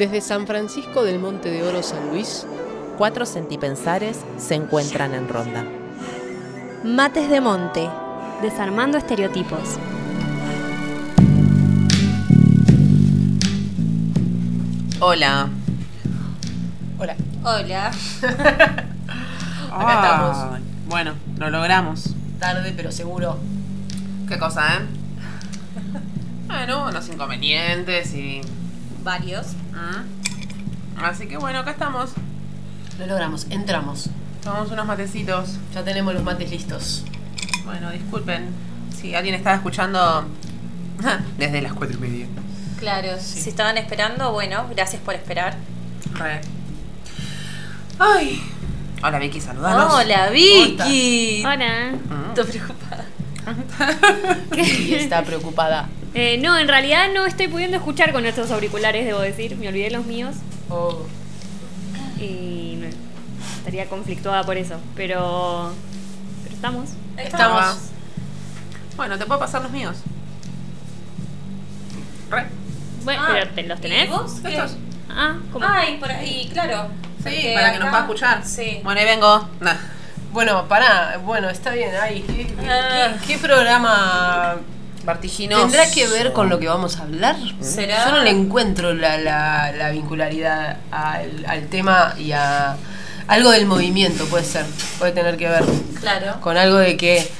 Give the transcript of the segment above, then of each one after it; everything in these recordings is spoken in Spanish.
Desde San Francisco del Monte de Oro San Luis, cuatro centipensares se encuentran en ronda. Mates de Monte, desarmando estereotipos. Hola. Hola. Hola. Acá estamos. Bueno, lo logramos. Tarde, pero seguro. ¿Qué cosa, eh? bueno, unos inconvenientes y. Varios. ¿Mm? Así que bueno, acá estamos. Lo logramos, entramos. Tomamos unos matecitos. Ya tenemos los mates listos. Bueno, disculpen si alguien estaba escuchando desde las cuatro y media. Claro, si estaban esperando, bueno, gracias por esperar. Re. Ay. Hola Vicky, saludanos. Hola, Vicky. Hola. Mm. Estoy preocupada. Y está preocupada. Eh, no, en realidad no estoy pudiendo escuchar con estos auriculares, debo decir. Me olvidé los míos Oh. y no- estaría conflictuada por eso. Pero. Pero estamos. Estamos. Bueno, te puedo pasar los míos. Re. Bueno, Ah, pero ¿te los tenés? ¿Y vos? ¿Qué? Estos. Ah, ¿cómo? Ay, por ahí, claro. Sí, Porque para que nos pueda escuchar. Sí. Bueno, ahí vengo. Nah. Bueno, pará. Bueno, está bien. Ay, ¿qué, qué- Ah. qué- qué programa Vertiginoso. tendrá que ver con lo que vamos a hablar? ¿Será? Yo no le encuentro la, la- la vincularidad al, al tema y a algo del movimiento, puede ser. Puede tener que ver Claro. con algo de que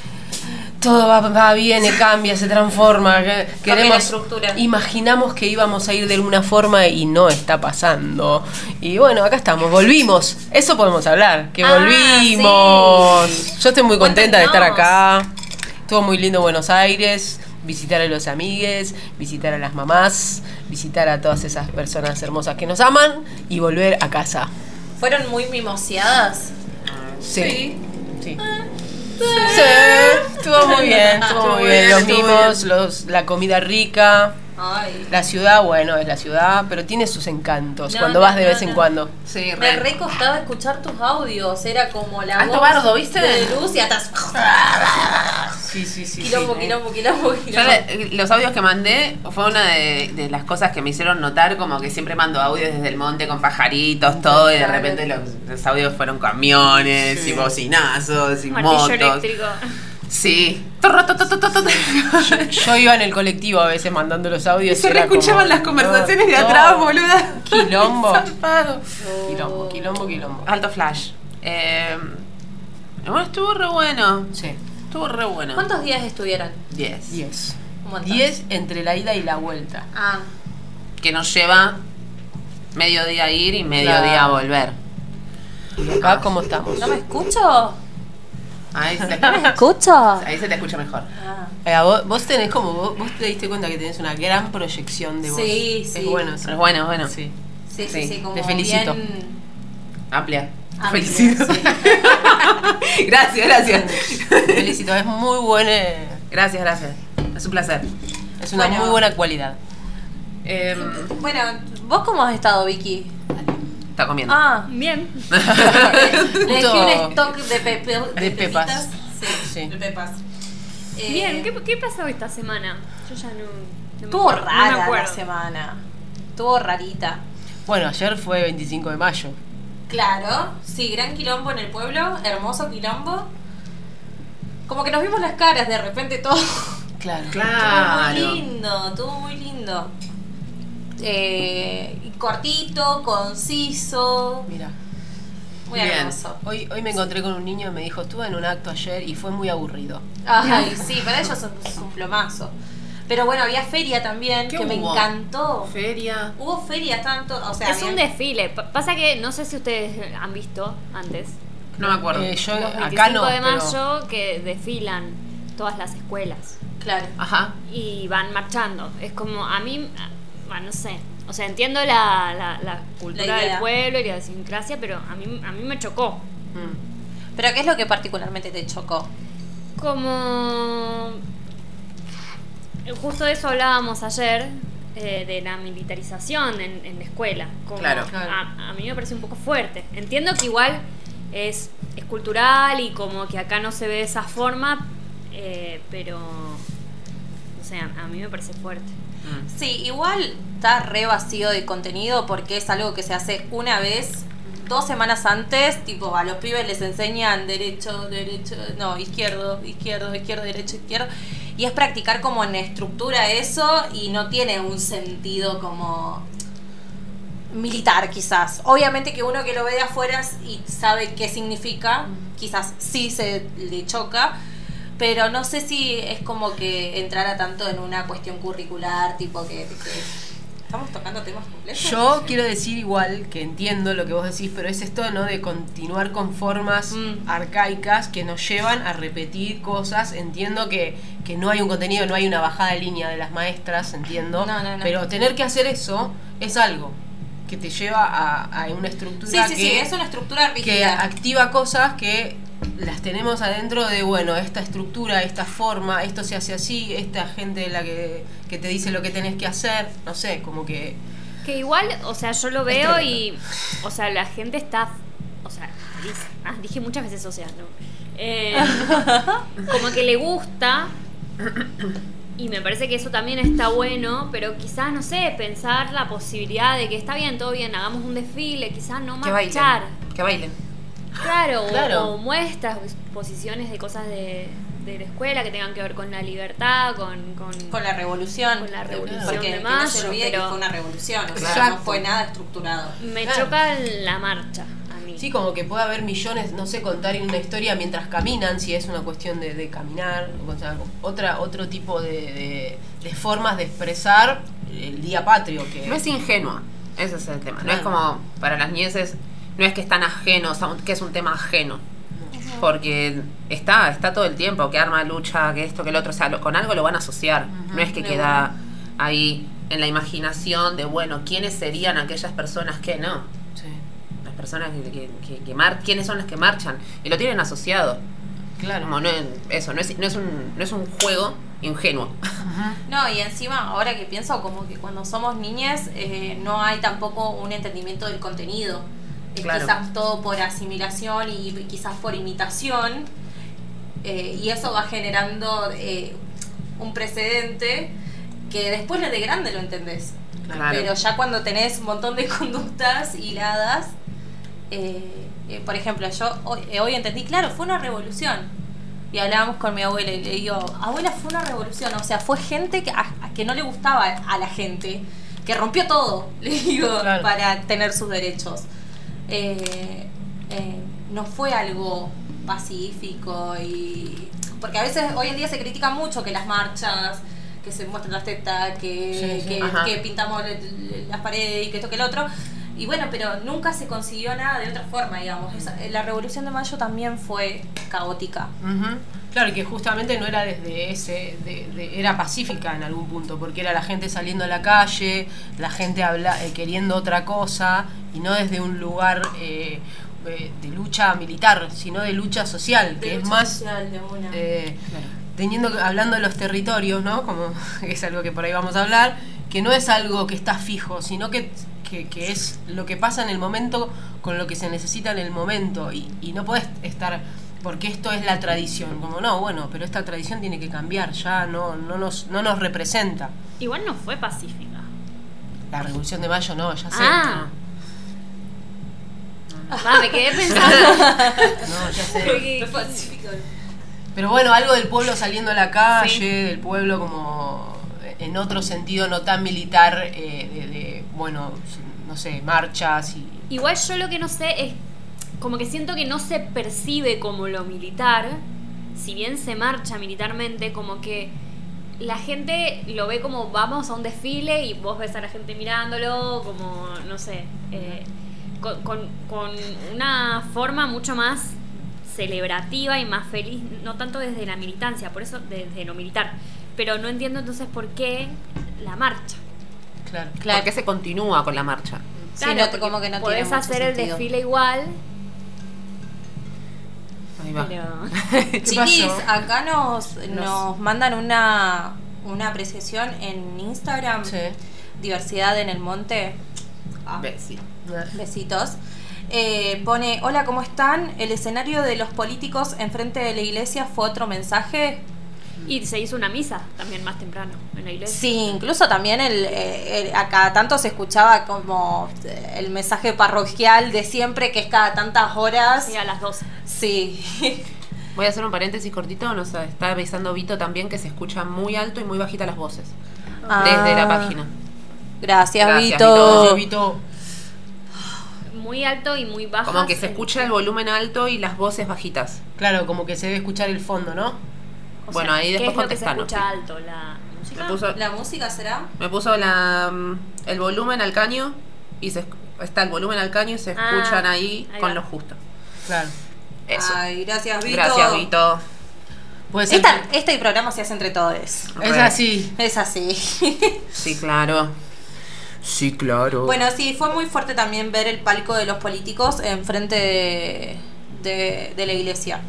todo va, va, viene, cambia, se transforma. que queremos, la estructura. Imaginamos que íbamos a ir de alguna forma y no está pasando. Y bueno, acá estamos, volvimos. Eso podemos hablar, que Ah, volvimos. sí. Yo estoy muy contenta de estar acá. Estuvo muy lindo Buenos Aires, visitar a los amigues, visitar a las mamás, visitar a todas esas personas hermosas que nos aman y volver a casa. ¿Fueron muy mimoseadas? Sí. Sí. Sí, estuvo muy bien, estuvo muy bien. Los mimos, los, la comida rica, Ay. la ciudad, bueno, es la ciudad, pero tiene sus encantos No, cuando no, vas de no, vez en cuando. Sí, Me re. re costaba escuchar tus audios, era como la Alto voz bardo, ¿viste? de luz y atrás. Sí, sí, sí. Quilombo, sí. quilombo, quilombo, Yo quilombo. le- los audios que mandé fue una de, de las cosas que me hicieron notar, como que siempre mando audios desde el monte con pajaritos, todo, y de Claro. repente los, los audios fueron camiones y bocinazos y Martillo motos. eléctrico. Sí. Yo iba en el colectivo a veces mandando los audios. Y se reescuchaban las conversaciones de atrás, boluda. Quilombo. Quilombo, quilombo, quilombo. Alto flash. Eh, bueno, estuvo re bueno. Sí. Estuvo re bueno. ¿Cuántos días estuvieron? 10. 10. Un montón. 10 entre la ida y la vuelta. Ah, Que nos lleva mediodía ir y mediodía Claro. volver. ¿Y acá cómo estamos? ¿no me escucho? Ahí se, ¿Escucho? ahí se te escucha mejor. Ah. Eh, vos, vos tenés como, vos, vos te diste cuenta que tenés una gran proyección de voz. Sí, Es sí. bueno Es eso. bueno, bueno. Sí. Sí, sí, Sí, sí, como te felicito. bien Amplia. Te amplia, felicito. sí. gracias, gracias. Te felicito, es muy buena. gracias, gracias. Es un placer. Es una Bueno. muy buena cualidad. Eh, Bueno, ¿vos cómo has estado, Vicky? Está comiendo. Ah, Bien. le dejé un stock de, pepe, de pepas. pepitas. Sí, Sí. de pepas. Eh, Bien. ¿Qué, qué pasó esta semana? Yo ya no. Estuvo acuerdo, no me rara la semana. Estuvo rarita. Bueno, ayer fue 25 de mayo. Claro, sí, gran quilombo en el pueblo, hermoso quilombo. Como que nos vimos las caras de repente todo. Claro. Estuvo Claro. muy lindo, estuvo muy lindo. Eh, cortito, conciso, Mira, muy Bien. hermoso. hoy, hoy me encontré con un niño y me dijo, estuve en un acto ayer y fue muy aburrido. Ay, sí, para ellos es un plomazo. Pero bueno, había feria también, ¿Qué que me encantó. Feria. Hubo feria, estaban todos, o sea, Es un desfile. Pa- Pasa que no sé si ustedes han visto antes. No me acuerdo. Eh, yo Los 25 acá no, de pero- mayo que desfilan todas las escuelas Claro. Ajá. y van marchando. Es como a mí, bueno, no sé. O sea, entiendo la, la, la cultura La del pueblo y la idiosincrasia, pero a mí, a mí me chocó. Mm. Pero ¿qué es lo que particularmente te chocó? Como. Justo de eso hablábamos ayer, eh, de la militarización en, en la escuela. Como Claro. Claro. A, a mí me parece un poco fuerte. Entiendo que igual es, es cultural y como que acá no se ve de esa forma, eh, pero. O sea, a mí me parece fuerte. Mm. Sí, igual está re vacío de contenido porque es algo que se hace una vez, dos semanas antes, tipo a los pibes les enseñan derecho, derecho, no, izquierdo, izquierdo, izquierdo, derecho, izquierdo. Y es practicar como en estructura eso y no tiene un sentido como militar quizás. Obviamente que uno que lo ve de afuera y sabe qué significa, quizás sí se le choca, pero no sé si es como que entrara tanto en una cuestión curricular, tipo que... que- ¿Estamos tocando temas complejos? Yo quiero decir igual que entiendo lo que vos decís, pero es esto, ¿no? De continuar con formas Mm. arcaicas que nos llevan a repetir cosas. Entiendo que, que no hay un contenido, no hay una bajada de línea de las maestras, entiendo. No, no, no. Pero tener que hacer eso es algo que te lleva a, a una estructura sí, que, sí, es una estructura que rígida. activa cosas que las tenemos adentro de, bueno, esta estructura, esta forma, esto se hace así, esta gente la que, que te dice lo que tenés que hacer, no sé, como que... Que igual, o sea, yo lo veo tremendo. y. O sea, la gente está. O sea, dice- ah, dije muchas veces social, ¿no? Eh, como que le gusta. Y me parece que eso también está bueno, pero quizás, no sé, pensar la posibilidad de que está bien, todo bien, hagamos un desfile, quizás no Que bailen. marchar. Que bailen. Claro, o- Claro. O, muestras, exposiciones de cosas de, de la escuela que tengan que ver con la libertad, con. con, Con la revolución. Con la revolución Porque de que no se mayo, olvide pero- que fue una revolución, o sea, Exacto. no fue nada estructurado. Me Claro. choca la marcha. Sí, como que puede haber millones, no sé, contar una historia mientras caminan, si es una cuestión de, de caminar, o sea, otra, otro tipo de, de- de formas de expresar el día patrio. que No es ingenua, ese es el tema. No es como para las nieces, no es que están ajenos, a un- que es un tema ajeno. Porque está, está todo el tiempo, que arma lucha, que esto, que el otro, o sea, lo- con algo lo van a asociar. No es que queda ahí en la imaginación de, bueno, ¿quiénes serían aquellas personas que no? Las personas que, que, que- mar- ¿quiénes son las que marchan? Y lo tienen asociado. claro. Como no, eso, no es, no, es un, no es un juego ingenuo. No, y encima, ahora que pienso, como que cuando somos niñas eh, no hay tampoco un entendimiento del contenido. Es Claro. Quizás todo por asimilación y quizás por imitación. eh, y eso va generando eh, un precedente que después de grande lo entendés. Claro. Pero ya cuando tenés un montón de conductas hiladas, eh, eh, por ejemplo, yo hoy, eh, hoy entendí, claro, fue una revolución. Y hablábamos con mi abuela y le digo, abuela, fue una revolución. O sea, fue gente que, a, a que no le gustaba a la gente, que rompió todo, le digo, Claro. para tener sus derechos. Eh, eh, no fue algo pacífico y... Porque a veces hoy en día se critica mucho que las marchas, que se muestran las tetas, que, Sí, sí. que, que pintamos las paredes y que esto que el otro. Y bueno, pero nunca se consiguió nada de otra forma, digamos. Esa- la Revolución de Mayo también fue caótica. Ujú. Claro, y que justamente no era desde ese, de- de- era pacífica en algún punto, porque era la gente saliendo a la calle, la gente habla, eh, queriendo otra cosa, y no desde un lugar eh, eh, de lucha militar, sino de lucha social, que es más eh, teniendo hablando de los territorios, ¿no? Como es algo que por ahí vamos a hablar, que no es algo que está fijo, sino que, que, que es lo que pasa en el momento con lo que se necesita en el momento y, y no puedes estar porque esto es la tradición, como no, bueno, pero esta tradición tiene que cambiar, ya no, no, nos, no nos representa. Igual no fue pacífica. La revolución de mayo no, ya sé. Ah. Va, me quedé pensando. No, ya sé. Porque- Pero bueno, algo del pueblo saliendo a la calle, del pueblo como en otro sentido no tan militar, eh, de, de, bueno, no sé, marchas y... Igual yo lo que no sé es como que siento que no se percibe como lo militar, si bien se marcha militarmente, como que la gente lo ve como vamos a un desfile y vos ves a la gente mirándolo, como, no sé, eh, con, con- con una forma mucho más celebrativa y más feliz, no tanto desde la militancia, por eso desde lo militar. Pero no entiendo entonces por qué la marcha. Claro. ¿Por qué se continúa con la marcha? Sí, Claro, no te- porque como que no tiene podés mucho hacer el sentido. desfile igual, Ahí va. pero... ¿Qué Chiquis, pasó? acá nos, nos mandan una, una apreciación en Instagram. Sí. Diversidad en el Monte. Ah, Besi. Besitos. Eh, pone, hola, ¿cómo están? El escenario de los políticos enfrente de la iglesia fue otro mensaje. Y se hizo una misa también más temprano en la iglesia. Sí, incluso también el, eh, el- a cada tanto se escuchaba como eh, el mensaje parroquial de siempre, que es cada tantas horas. Sí, a las 12. Sí. Voy a hacer un paréntesis cortito, nos está avisando Vito también que se escucha muy alto y muy bajita las voces. Desde la Ah, página. Gracias, Gracias, Vito. Vito. Muy alto y muy bajo. Como que se escucha el volumen alto y las voces bajitas. Claro, como que se debe escuchar el fondo, ¿no? Bueno, ahí después ¿Qué es lo que se escucha sí. alto? ¿La música? Me puso, ¿La música será? me puso la, mm, el volumen al caño y se, está el volumen al caño y se Ah, escuchan ahí, ahí con va. lo justo. Claro. Eso. Ay, gracias, Vito. Gracias, Vito. Esta, este programa se hace entre todos. Es así. Es así. Sí, claro. Sí, claro. Bueno, sí, fue muy fuerte también ver el palco de los políticos enfrente de, de, de la iglesia.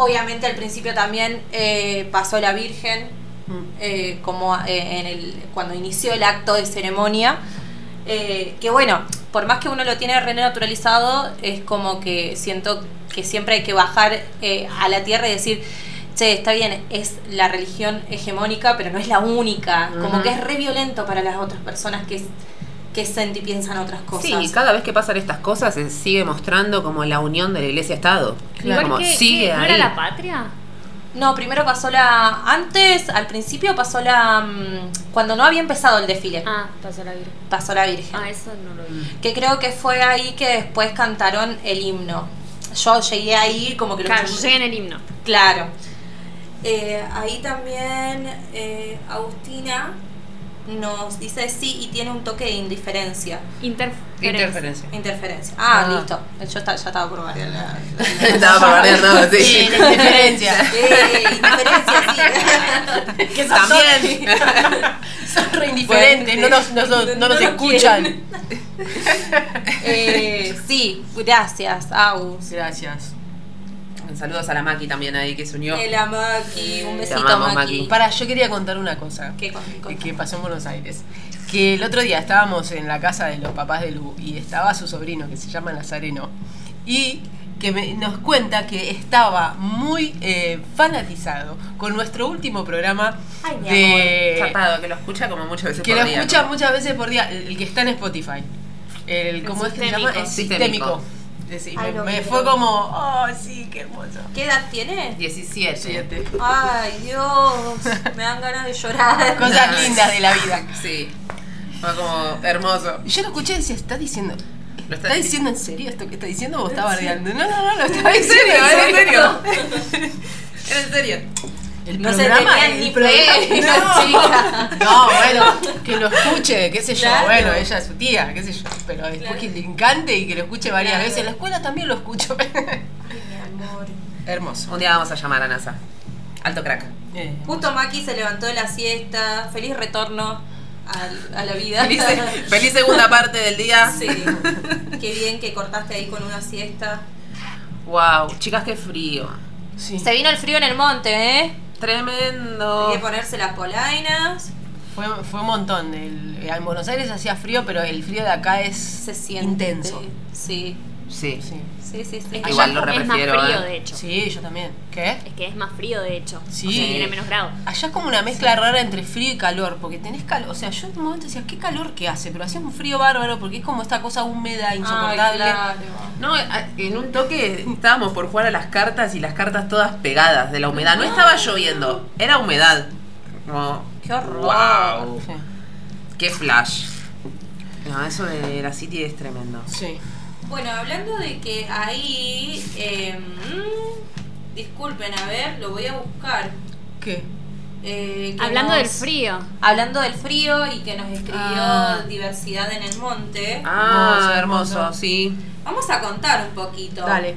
Obviamente al principio también eh, pasó la Virgen, Mm. eh, como eh, en el, cuando inició el acto de ceremonia. que bueno, por más que uno lo tiene renaturalizado, es como que siento que siempre hay que bajar a la tierra y decir, che, está bien, es la religión hegemónica, pero no es la única. Como que es re violento para las otras personas que, que sienten y piensan otras cosas. Sí, cada vez que pasan estas cosas se sigue mostrando como la unión de la iglesia-estado. Como que, sigue que- ¿No ahí. era la patria? No, primero pasó la. Antes, al principio pasó la. mm, Cuando no había empezado el desfile, Ah, pasó la Virgen. pasó la Virgen. Ah, eso no lo vi. Que creo que fue ahí que después cantaron el himno. Yo llegué ahí como que lo Claro, chusmeé. llegué en el himno. Claro. Eh, ahí también eh, Agustina nos dice sí y tiene un toque de indiferencia. Interferencia. Interferencia. Interferencia. Ah, Ah. listo. Yo esta- ya estaba por variar la. Estaba por todo, sí. Sí, la indiferencia. Eh, indiferencia, sí. Que También. Son re indiferentes, no nos, no, nos- no nos escuchan. Eh, sí, gracias, Agus. Gracias. Saludos a la Maki también ahí que se unió. El Maki, un besito, amamos, Maki. Maki. Para, yo quería contar una cosa ¿Qué con- que, que pasó en Buenos Aires. Que el otro día estábamos en la casa de los papás de Lu y estaba su sobrino que se llama Nazareno y que me- nos cuenta que estaba muy eh, fanatizado con nuestro último programa Ay, mi de Zarpado, que lo escucha como muchas veces que por lo día, escucha ¿no? muchas veces por día, el, el que está en Spotify. El, ¿Cómo es que se llama? Es Sistémico. sistémico. Ay, me, fue como, oh, sí, qué hermoso. ¿Qué edad tiene? 17. Siete. Ay, Dios, me dan ganas de llorar. Cosas lindas de la vida. Sí. Fue como hermoso. Yo lo escuché y decía, ¿está diciendo? Lo ¿Está diciendo en serio esto que está diciendo o está bardeando? No, no, no, lo está ¿En serio? en ¿En serio. en serio? El No se programa, tenían ni fe, no, chica. no, bueno, que lo escuche, qué sé yo, Claro. bueno, ella es su tía, qué sé yo, pero después Claro. que le encante y que lo escuche varias Claro. veces, en la escuela también lo escucho. Ay, mi amor. Hermoso. Un día vamos a llamar a NASA. Alto crack. Eh, Justo Maki se levantó de la siesta. Feliz retorno a, la vida. Feliz, feliz segunda parte del día. Sí. Qué bien que cortaste ahí con una siesta. Wow, chicas, qué frío. sí. Se vino el frío en el monte, ¿eh? Tremendo. Hay que ponerse las polainas. Fue, fue un montón. El- en Buenos Aires hacía frío, pero el frío de acá es Se siente. intenso. Sí. Sí. Sí. Sí, sí, sí. Es que Igual lo es más frío, ¿eh? de hecho. sí, yo también. ¿Qué? Es que es más frío, de hecho. Sí. O sea, tiene menos grado. Allá es como una mezcla rara entre frío y calor, porque tenés calor, o sea, yo en un momento decía, qué calor que hace, pero hacía un frío bárbaro, porque es como esta cosa húmeda, insoportable. Ay, claro. No, en un toque estábamos por jugar a las cartas y las cartas todas pegadas de la humedad. No estaba lloviendo, era humedad. Como, Qué horror. wow, Sí. qué flash. No, eso de la City es tremendo. Sí. Bueno, hablando de que ahí. eh, disculpen, a ver, lo voy a buscar. ¿Qué? Eh, Hablando nos- del frío. Hablando del frío y que nos escribió Ah. Diversidad en el Monte. Ah, Hermoso, sí. Vamos a contar un poquito. Dale.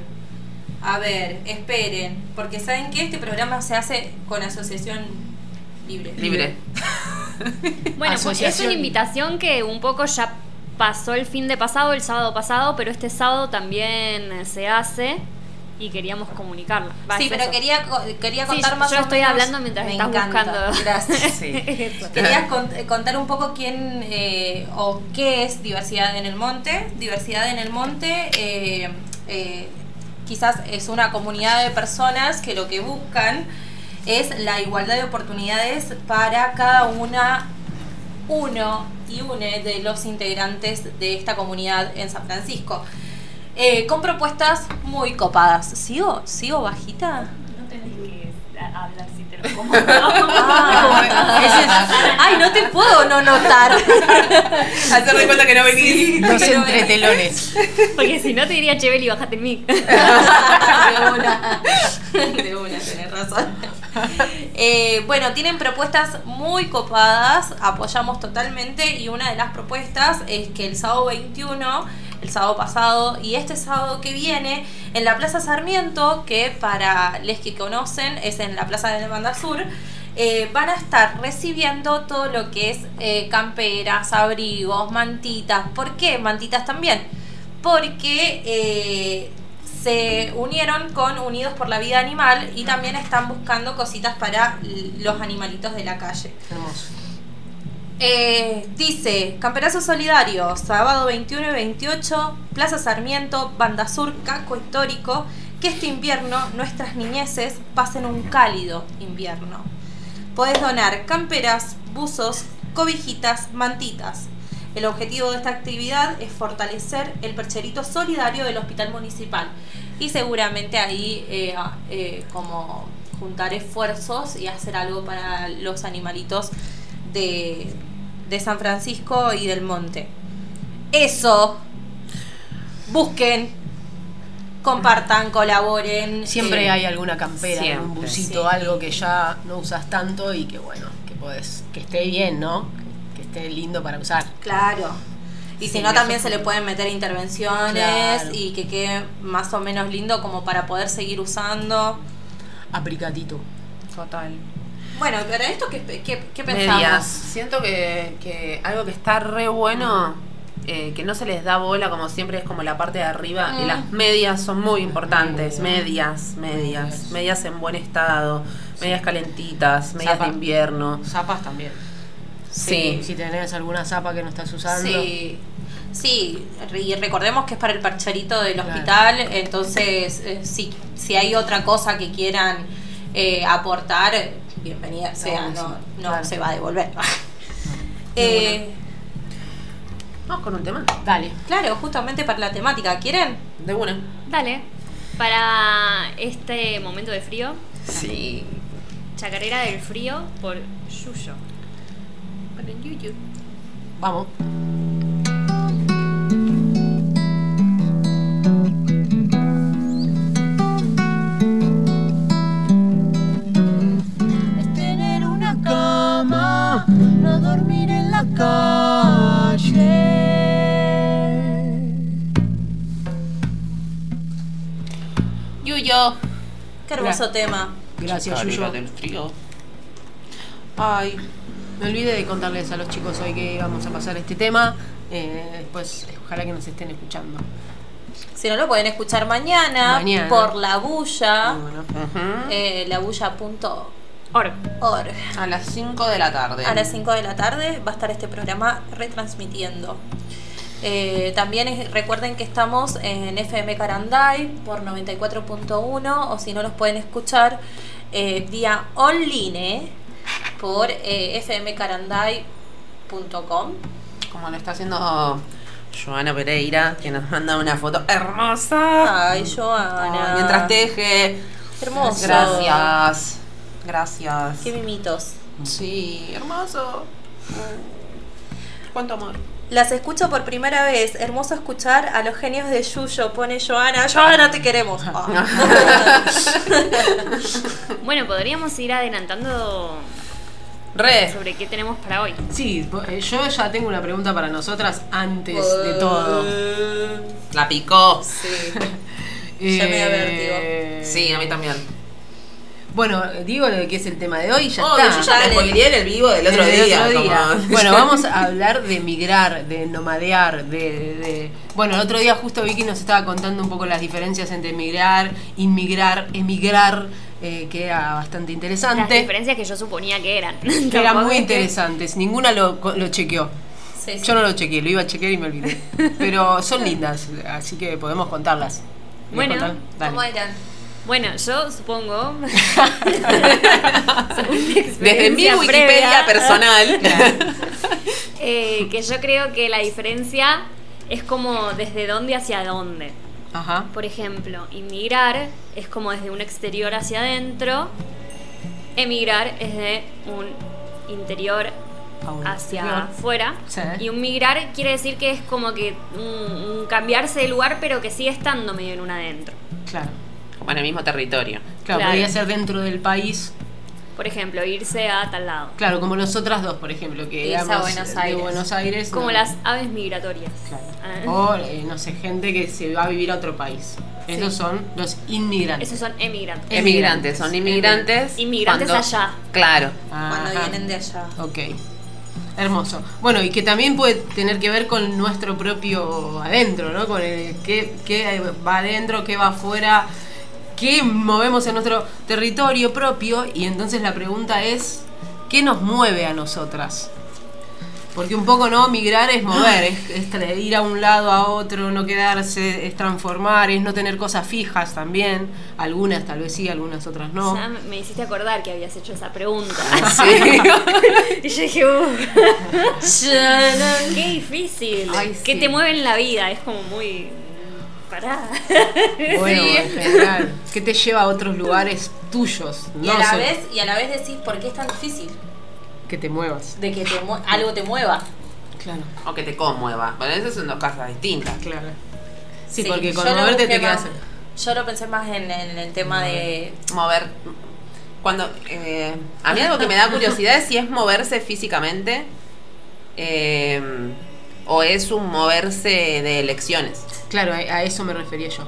A ver, esperen, porque saben que este programa se hace con asociación libre. Libre. Bueno, pues es una invitación que un poco ya pasó el fin de pasado, el sábado pasado, pero este sábado también se hace y queríamos comunicarla. Va, Sí, es pero eso. quería, co- quería Sí, contar más yo o estoy menos- hablando mientras Me estás encanta, buscando. Gracias. Sí. Eso. Quería cont- eh, contar un poco quién eh, o qué es Diversidad en el Monte. Diversidad en el Monte eh, eh, quizás es una comunidad de personas que lo que buscan es la igualdad de oportunidades para cada una, uno y une de los integrantes de esta comunidad en San Francisco. Eh, con propuestas muy copadas. ¿Sigo? ¿Sigo bajita? No tenés que hablar si te lo como. Ah, ay, no te puedo no notar. Hacer de cuenta que no venís. Los que no entretelones. Porque si no te diría Chevely, bájate el mic. de una. De una, tenés razón. Eh, bueno, tienen propuestas muy copadas, apoyamos totalmente y una de las propuestas es que el sábado 21, el sábado pasado y este sábado que viene, en la Plaza Sarmiento, que para les que conocen es en la Plaza de Banda Sur, eh, van a estar recibiendo todo lo que es eh, camperas, abrigos, mantitas. ¿Por qué mantitas también? Porque se unieron con Unidos por la Vida Animal y también están buscando cositas para los animalitos de la calle. Hermoso. Eh, dice, Camperazo Solidario, sábado 21 y 28, Plaza Sarmiento, Banda Sur, Casco Histórico, que este invierno nuestras niñeces pasen un cálido invierno. Podés donar camperas, buzos, cobijitas, mantitas. El objetivo de esta actividad es fortalecer el percherito solidario del Hospital Municipal y seguramente ahí eh, a- eh, como juntar esfuerzos y hacer algo para los animalitos de, de San Francisco y del Monte. Eso, busquen, compartan, colaboren. Siempre eh, hay alguna campera, siempre, un busito, sí. algo que ya no usas tanto y que bueno, que podés, que esté bien, ¿no? Esté lindo para usar. Claro. Y si no, también se le pueden meter intervenciones Claro. y que quede más o menos lindo como para poder seguir usando. Apricatito. Total. Bueno, pero esto, ¿qué, qué, qué pensamos? Medias. Siento que, que algo que está re bueno, eh, que no se les da bola como siempre, es como la parte de arriba. Y Mm. las medias son muy importantes. Medias, medias. Medias en buen estado. Medias calentitas. Medias Zapa. de invierno. Zapas también. Sí. Si tenés alguna zapa que no estás usando. Sí, sí, y recordemos que es para el parcherito del Claro. hospital, entonces eh, si, si hay otra cosa que quieran eh, aportar, bienvenida sea, no, no claro. se va a devolver. Eh, Vamos con un tema. Dale. claro, justamente para la temática, ¿quieren? De una. Dale. Para este momento de frío, Sí. Chacarera del Frío por Yuyo. Vamos. es tener una cama, no dormir en la calle. Yuyo. Qué hermoso Gra- tema. Gracias, Yuyo. del frío. Ay. Me olvidé de contarles a los chicos hoy que íbamos a pasar este tema. Eh, después, ojalá que nos estén escuchando. Si no lo pueden escuchar mañana, Mañana. por la bulla, Bueno, Ujú. eh, labulla.org. Org. A las 5 de la tarde. A las 5 de la tarde va a estar este programa retransmitiendo. Eh, también es- recuerden que estamos en FM Caranday por 94.1 o si no los pueden escuchar eh, vía online por eh, fmcaranday.com. Como lo está haciendo Joana Pereira, que nos manda una foto hermosa. Ay, Joana. Ay, mientras teje. Hermoso. Gracias. Gracias. Qué mimitos. Sí, hermoso. Cuánto amor. Las escucho por primera vez. Hermoso escuchar a los genios de Yuyo. Pone Joana. Joana, te queremos. Ah. Bueno, podríamos ir adelantando Re. sobre qué tenemos para hoy. Sí, eh, yo ya tengo una pregunta para nosotras antes de todo. La picó. Sí. Ya me da Eh, Sí, a mí también. Bueno, digo de qué es el tema de hoy, ya Obvio, está. yo ya spoileé en el vivo del otro día. otro día. como- Bueno, vamos a hablar de migrar, de nomadear, de, de- Bueno, el otro día justo Vicky nos estaba contando un poco las diferencias entre migrar, inmigrar, emigrar, eh, que era bastante Las interesante. diferencias que yo suponía que eran. Que eran muy interesantes. Ninguna lo, lo chequeó. Sí, sí. Yo no lo chequeé, lo iba a chequear y me olvidé. Pero son lindas, así que podemos contarlas. ¿Querés Bueno. contar? ¿Cómo eran? Bueno, yo supongo. Desde mi Wikipedia previa. personal. eh, que yo creo que la diferencia es como desde dónde hacia dónde. Ajá. Por ejemplo, inmigrar es como desde un exterior hacia adentro, emigrar es de un interior hacia afuera. Sí. Y un migrar quiere decir que es como que un, un cambiarse de lugar, pero que sigue estando medio en un adentro. Claro. Como en el mismo territorio. Claro, Claro. podría ser dentro del país. Por ejemplo, irse a tal lado. Claro, como nosotras dos, por ejemplo, que Irse a éramos Buenos de Aires. Buenos Aires. Como no. las aves migratorias. Claro. Ah. O, eh, no sé, gente que se va a vivir a otro país. Esos son los inmigrantes. Esos son emigrantes. Emigrantes, son inmigrantes. Inmigrantes cuando- allá. Claro. Cuando vienen de allá. Ok. Hermoso. Bueno, y que también puede tener que ver con nuestro propio adentro, ¿no? Con el qué, qué va adentro, qué va afuera, qué movemos en nuestro territorio propio. Y entonces la pregunta es, ¿qué nos mueve a nosotras? Porque un poco, ¿no? Migrar es mover, es, ir a un lado a otro, no quedarse, es transformar, es no tener cosas fijas también. Algunas tal vez sí, algunas otras no. Ya me- hiciste acordar que habías hecho esa pregunta. Sí. y yo dije, uh, qué difícil. Ay, sí. te mueve en la vida, es como muy. Pará. Bueno, en general, ¿qué te lleva a otros lugares tuyos? Y no a la solo vez, y a la vez decís, ¿por qué es tan difícil? que te muevas. De que te mue- algo te mueva. Claro, O que te conmueva. Bueno, esas son dos cosas distintas. claro. Sí, Sí, porque con yo lo moverte busqué te quedas. más- Yo lo pensé más en, en el tema de. Mover. Cuando. eh, a mí algo que me da curiosidad es si es moverse físicamente. eh, o es un moverse de elecciones. Claro, a, a eso me refería yo.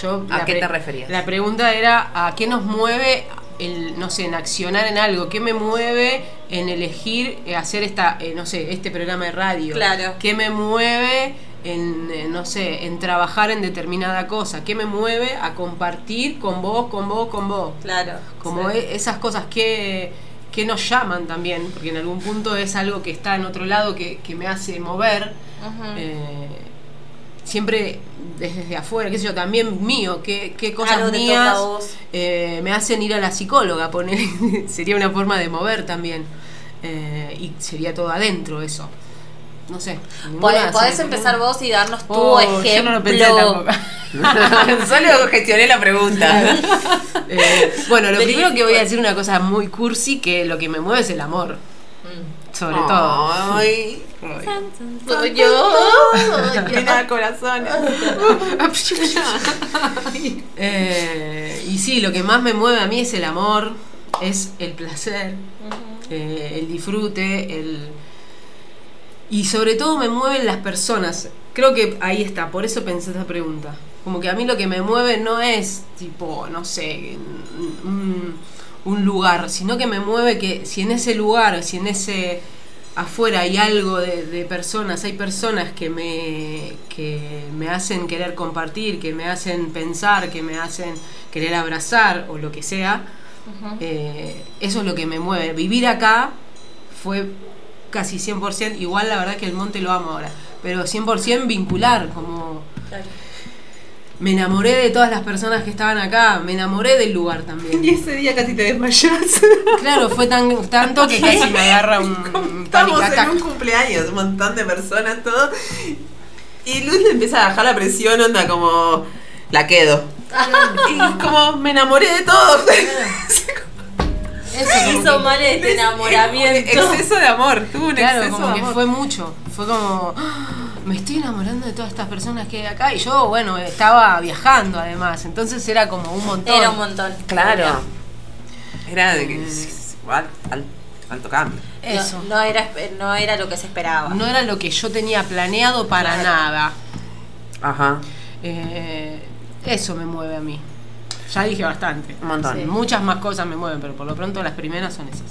yo ¿A qué te referías? La pregunta era: ¿a qué nos mueve el, no sé, en accionar en algo? ¿Qué me mueve en elegir eh, hacer esta, eh, no sé, este programa de radio? Claro. ¿Qué me mueve en, eh, no sé, en trabajar en determinada cosa? ¿Qué me mueve a compartir con vos, con vos, con vos? Claro. Como sí. e- esas cosas que, que nos llaman también, porque en algún punto es algo que está en otro lado que, que me hace mover. Siempre desde afuera, qué sé yo, también mío, qué, qué cosas mías eh, me hacen ir a la psicóloga, poner, sería una forma de mover también. Eh, y sería todo adentro eso. No sé. Podés, podés empezar vos y darnos tu Oh, ejemplo. Yo no lo pensé tampoco. Solo gestioné la pregunta. Eh, bueno, lo primero que voy a decir una cosa muy cursi, que lo que me mueve es el amor. Sobre todo. Ay. Soy yo. Llena de corazones. Eh, y sí, lo que más me mueve a mí es el amor, es el placer, eh, el disfrute, el... Y sobre todo me mueven las personas. Creo que ahí está, por eso pensé esta pregunta. Como que a mí lo que me mueve no es tipo, no sé, un, un lugar, sino que me mueve que si en ese lugar, si en ese afuera hay algo de, de personas, hay personas que me, que me hacen querer compartir, que me hacen pensar, que me hacen querer abrazar o lo que sea, eh, eso es lo que me mueve. Vivir acá fue casi 100%, igual la verdad que el monte lo amo ahora, pero 100% vincular, como Claro. Me enamoré de todas las personas que estaban acá, me enamoré del lugar también. ese día casi te desmayas. Claro, fue tan tanto que casi me agarra un, un Estamos en un cumpleaños, un montón de personas, todo. Y Luz le empieza a bajar la presión, onda como. La quedo. y como me enamoré de todos. Eso, Hizo que- mal este enamoramiento. Exceso de amor, tuvo un Claro, exceso como de que amor. fue mucho. Fue como, "Ah, me estoy enamorando de todas estas personas que hay acá. Y yo, bueno, estaba viajando además. Entonces era como un montón. Era un montón. Claro. Era de que. al- al- alto cambio. Eso. No, no era, no era lo que se esperaba. No era lo que yo tenía planeado para Claro. nada. Ajá. Eh, eso me mueve a mí. Ya dije bastante. Un montón. Sí, Muchas más cosas me mueven, pero por lo pronto las primeras son esas.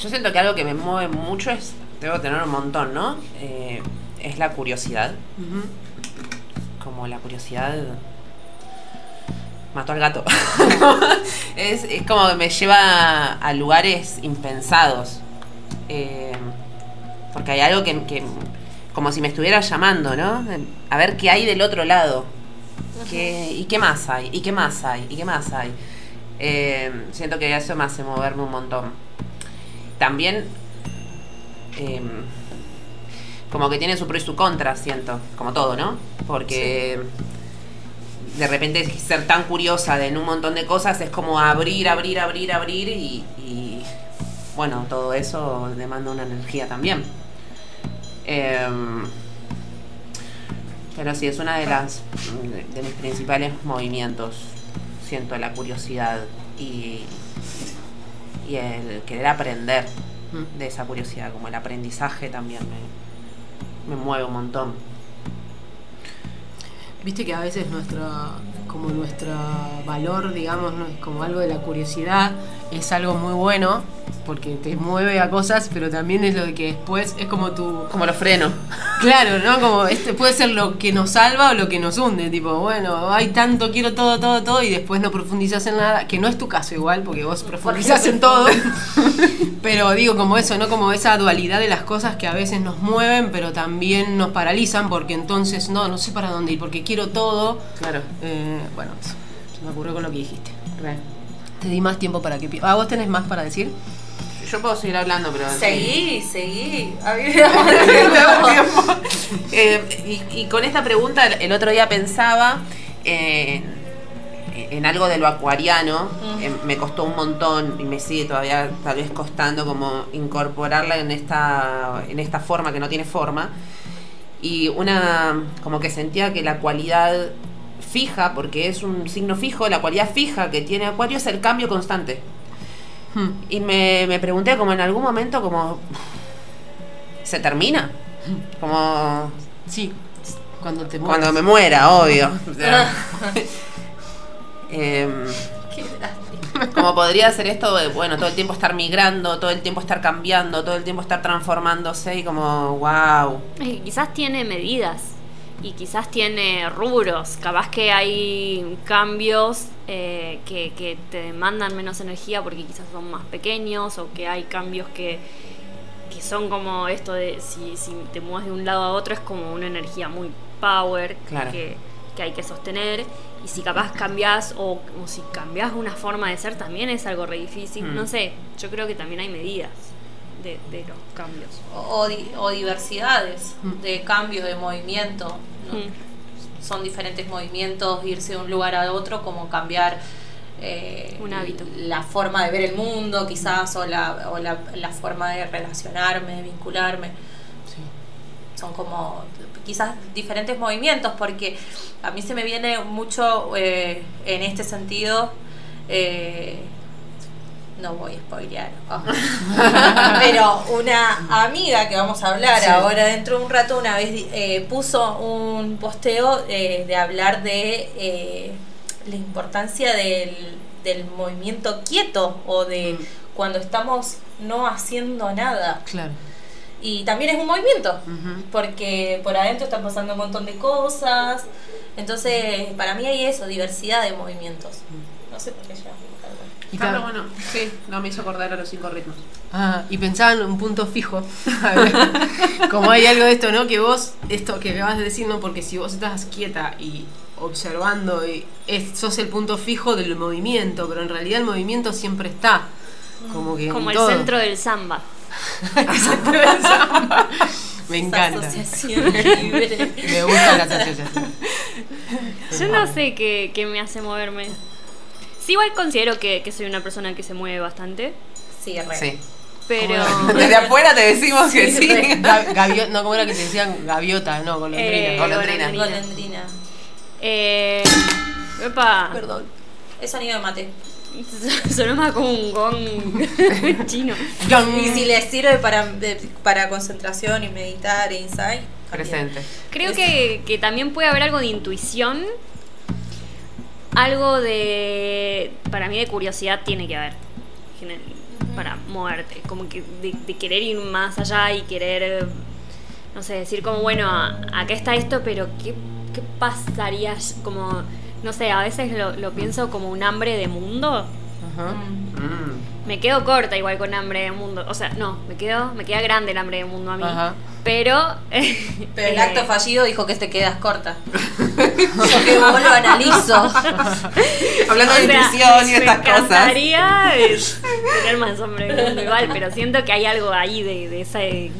Yo siento que algo que me mueve mucho es. Debo tener un montón, ¿no? Eh, es la curiosidad. Como la curiosidad. Mató al gato. es, es como que me lleva a lugares impensados. Eh, porque hay algo que, que- Como si me estuviera llamando, ¿no? A ver qué hay del otro lado. ¿Qué- ¿Y qué más hay? ¿Y qué más hay? ¿Y qué más hay? Eh, siento que eso me hace moverme un montón. También, eh, como que tiene su pro y su contra, siento, como todo, ¿no? Porque de repente ser tan curiosa de en un montón de cosas es como abrir, abrir, abrir, abrir y, y, bueno, todo eso demanda una energía también. Em, pero sí, es una de las de mis principales movimientos. Siento la curiosidad y, y el querer aprender de esa curiosidad, como el aprendizaje también me, me mueve un montón. Viste que a veces nuestra, como nuestro valor, digamos, no es como algo de la curiosidad, es algo muy bueno, porque te mueve a cosas, pero también es lo de que después es como tu... Como lo freno. Claro, ¿no? Como este puede ser lo que nos salva o lo que nos hunde, tipo, bueno, hay tanto, quiero todo, todo, todo, y después no profundizas en nada, que no es tu caso igual, porque vos profundizás en todo. pero digo, como eso, ¿no? Como esa dualidad de las cosas que a veces nos mueven, pero también nos paralizan, porque entonces, no, no sé para dónde ir, porque quiero todo. Claro. Eh, bueno, eso, se me ocurrió con lo que dijiste. Te di más tiempo para que... Ah, vos tenés más para decir. Yo puedo seguir hablando, pero. Seguí, seguí. Eh, y, y con esta pregunta, el otro día pensaba en, en algo de lo acuariano. Eh, me costó un montón y me sigue todavía tal vez costando como incorporarla en esta, en esta forma que no tiene forma. Y una, como que sentía que la cualidad fija, porque es un signo fijo, la cualidad fija que tiene Acuario es el cambio constante. Hmm. Y me, me pregunté como en algún momento como... ¿Se termina? Como... Sí, cuando te Cuando mueres. me muera, obvio. Em, como podría ser esto de, bueno, todo el tiempo estar migrando, todo el tiempo estar cambiando, todo el tiempo estar transformándose y como, wow. Eh, quizás tiene medidas y quizás tiene rubros. Capaz que hay cambios eh, que, que te demandan menos energía porque quizás son más pequeños o que hay cambios que, que son como esto de si, si te mueves de un lado a otro es como una energía muy power Claro. que, que hay que sostener. Y si capaz cambias o, o si cambias una forma de ser también es algo re difícil. Mm. No sé, yo creo que también hay medidas de, de los cambios. O, o di- o diversidades Mm. de cambio, de movimiento. ¿no? Mm. Son diferentes movimientos, irse de un lugar a otro, como cambiar eh, Un hábito. la forma de ver el mundo, quizás, o la, o la, la forma de relacionarme, de vincularme. Sí. Son como quizás diferentes movimientos, porque a mí se me viene mucho eh, en este sentido. eh, no voy a spoilear. Pero una amiga que vamos a hablar Sí. ahora dentro de un rato, una vez eh, puso un posteo eh, de hablar de eh, la importancia del, del movimiento quieto o de Mm. cuando estamos no haciendo nada. Claro. Y también es un movimiento, porque por adentro están pasando un montón de cosas. Entonces, para mí hay eso, diversidad de movimientos. No sé por qué ya. Y claro- pero bueno, sí, no me hizo acordar a los cinco ritmos. Ah, y pensaba en un punto fijo. A ver, Como hay algo de esto, ¿no? Que vos, esto que acabas de decir, ¿no? Porque si vos estás quieta y observando, y es, sos el punto fijo del movimiento, pero en realidad el movimiento siempre está. Como que. Como el todo. centro del samba. Me encanta. asociación libre. Me gusta la asociación. Yo no sé qué, qué me hace moverme. Sí, igual considero que, que soy una persona que se mueve bastante, Sí, re. Sí. pero... Desde afuera te decimos que Sí, no, ¿cómo era que te decían? Gaviota, no, golondrina. Eh, Golondrina. golondrina. Eh, epa, Perdón. Es sonido de mate. sonó más como un gong chino. Y si les sirve para, de- para concentración y meditar e insight. Presente. Creo que, que también puede haber algo de intuición, algo de, para mí de curiosidad tiene que haber, para moverte, como que de, de querer ir más allá y querer, no sé, decir como, bueno, a- acá está esto, pero ¿qué, qué pasaría? Como, no sé, a veces lo, lo pienso como un hambre de mundo. Ajá. Mm. Me quedo corta igual con hambre de mundo. O sea, no, me quedo, me queda grande el hambre de mundo a mí. Ajá. Pero. Pero el eh, acto fallido dijo que te quedas corta. Yo que vos lo analizo. Hablando o de nutrición y me estas cosas. encantaría eh, tener más hambre de mundo igual, pero siento que hay algo ahí de, de esa. eh,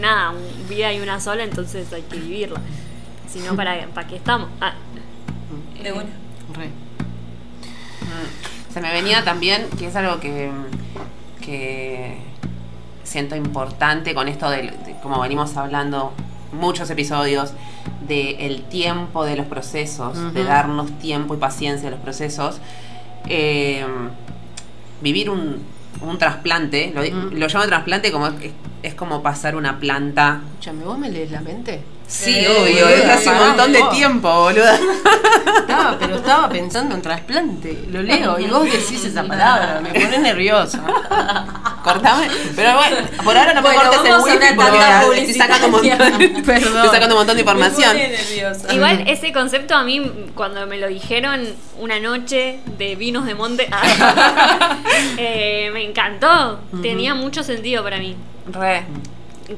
nada, un- vida hay una sola, entonces hay que vivirla. Si no, ¿para, ¿para qué estamos? Ah, De una. Re. Se me venía también, que es algo que, que siento importante con esto de, de- como venimos hablando muchos episodios, de el tiempo de los procesos, de darnos tiempo y paciencia a los procesos. Eh, vivir un, un trasplante, lo, llamo trasplante como es, es como pasar una planta. Escúchame, ¿vos me lees la mente? Sí, Eh, obvio, es hace un montón de vos. tiempo, boluda. Estaba, pero estaba pensando en trasplante. Lo leo y vos decís esa palabra. Me pone nerviosa. Cortame. Pero bueno, por ahora no me Bueno, cortes el wifi porque estoy sacando un montón, estoy sacando un montón de información. Igual ese concepto a mí, cuando me lo dijeron una noche de vinos de monte, eh, me encantó. Tenía mucho sentido para mí. Re.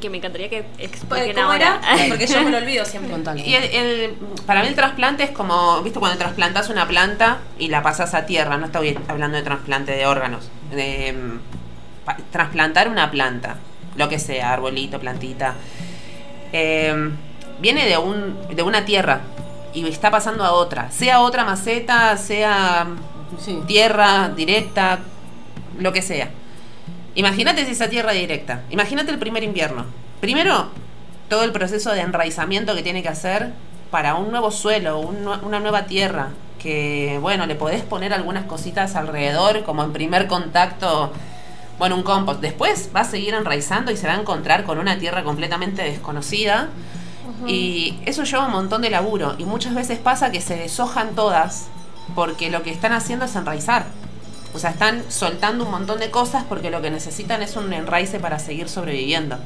Que me encantaría que Pues, expliquen ¿Cómo ahora. era? Porque yo me lo olvido siempre. Y el, el- para mí el trasplante es como, ¿viste? Cuando trasplantas una planta y la pasas a tierra, no estoy hablando de trasplante de órganos. De, mm, pa- trasplantar una planta, lo que sea, arbolito, plantita. eh, viene de, un, de una tierra y está pasando a otra. Sea otra maceta, sea Sí. tierra directa, lo que sea. Imagínate si esa tierra directa. Imagínate el primer invierno. Primero, todo el proceso de enraizamiento que tiene que hacer para un nuevo suelo, un una nueva tierra. Que, bueno, le podés poner algunas cositas alrededor, como en primer contacto, bueno, un compost. Después va a seguir enraizando y se va a encontrar con una tierra completamente desconocida. Y eso lleva un montón de laburo. Y muchas veces pasa que se deshojan todas porque lo que están haciendo es enraizar. O sea, están soltando un montón de cosas porque lo que necesitan es un enraice para seguir sobreviviendo.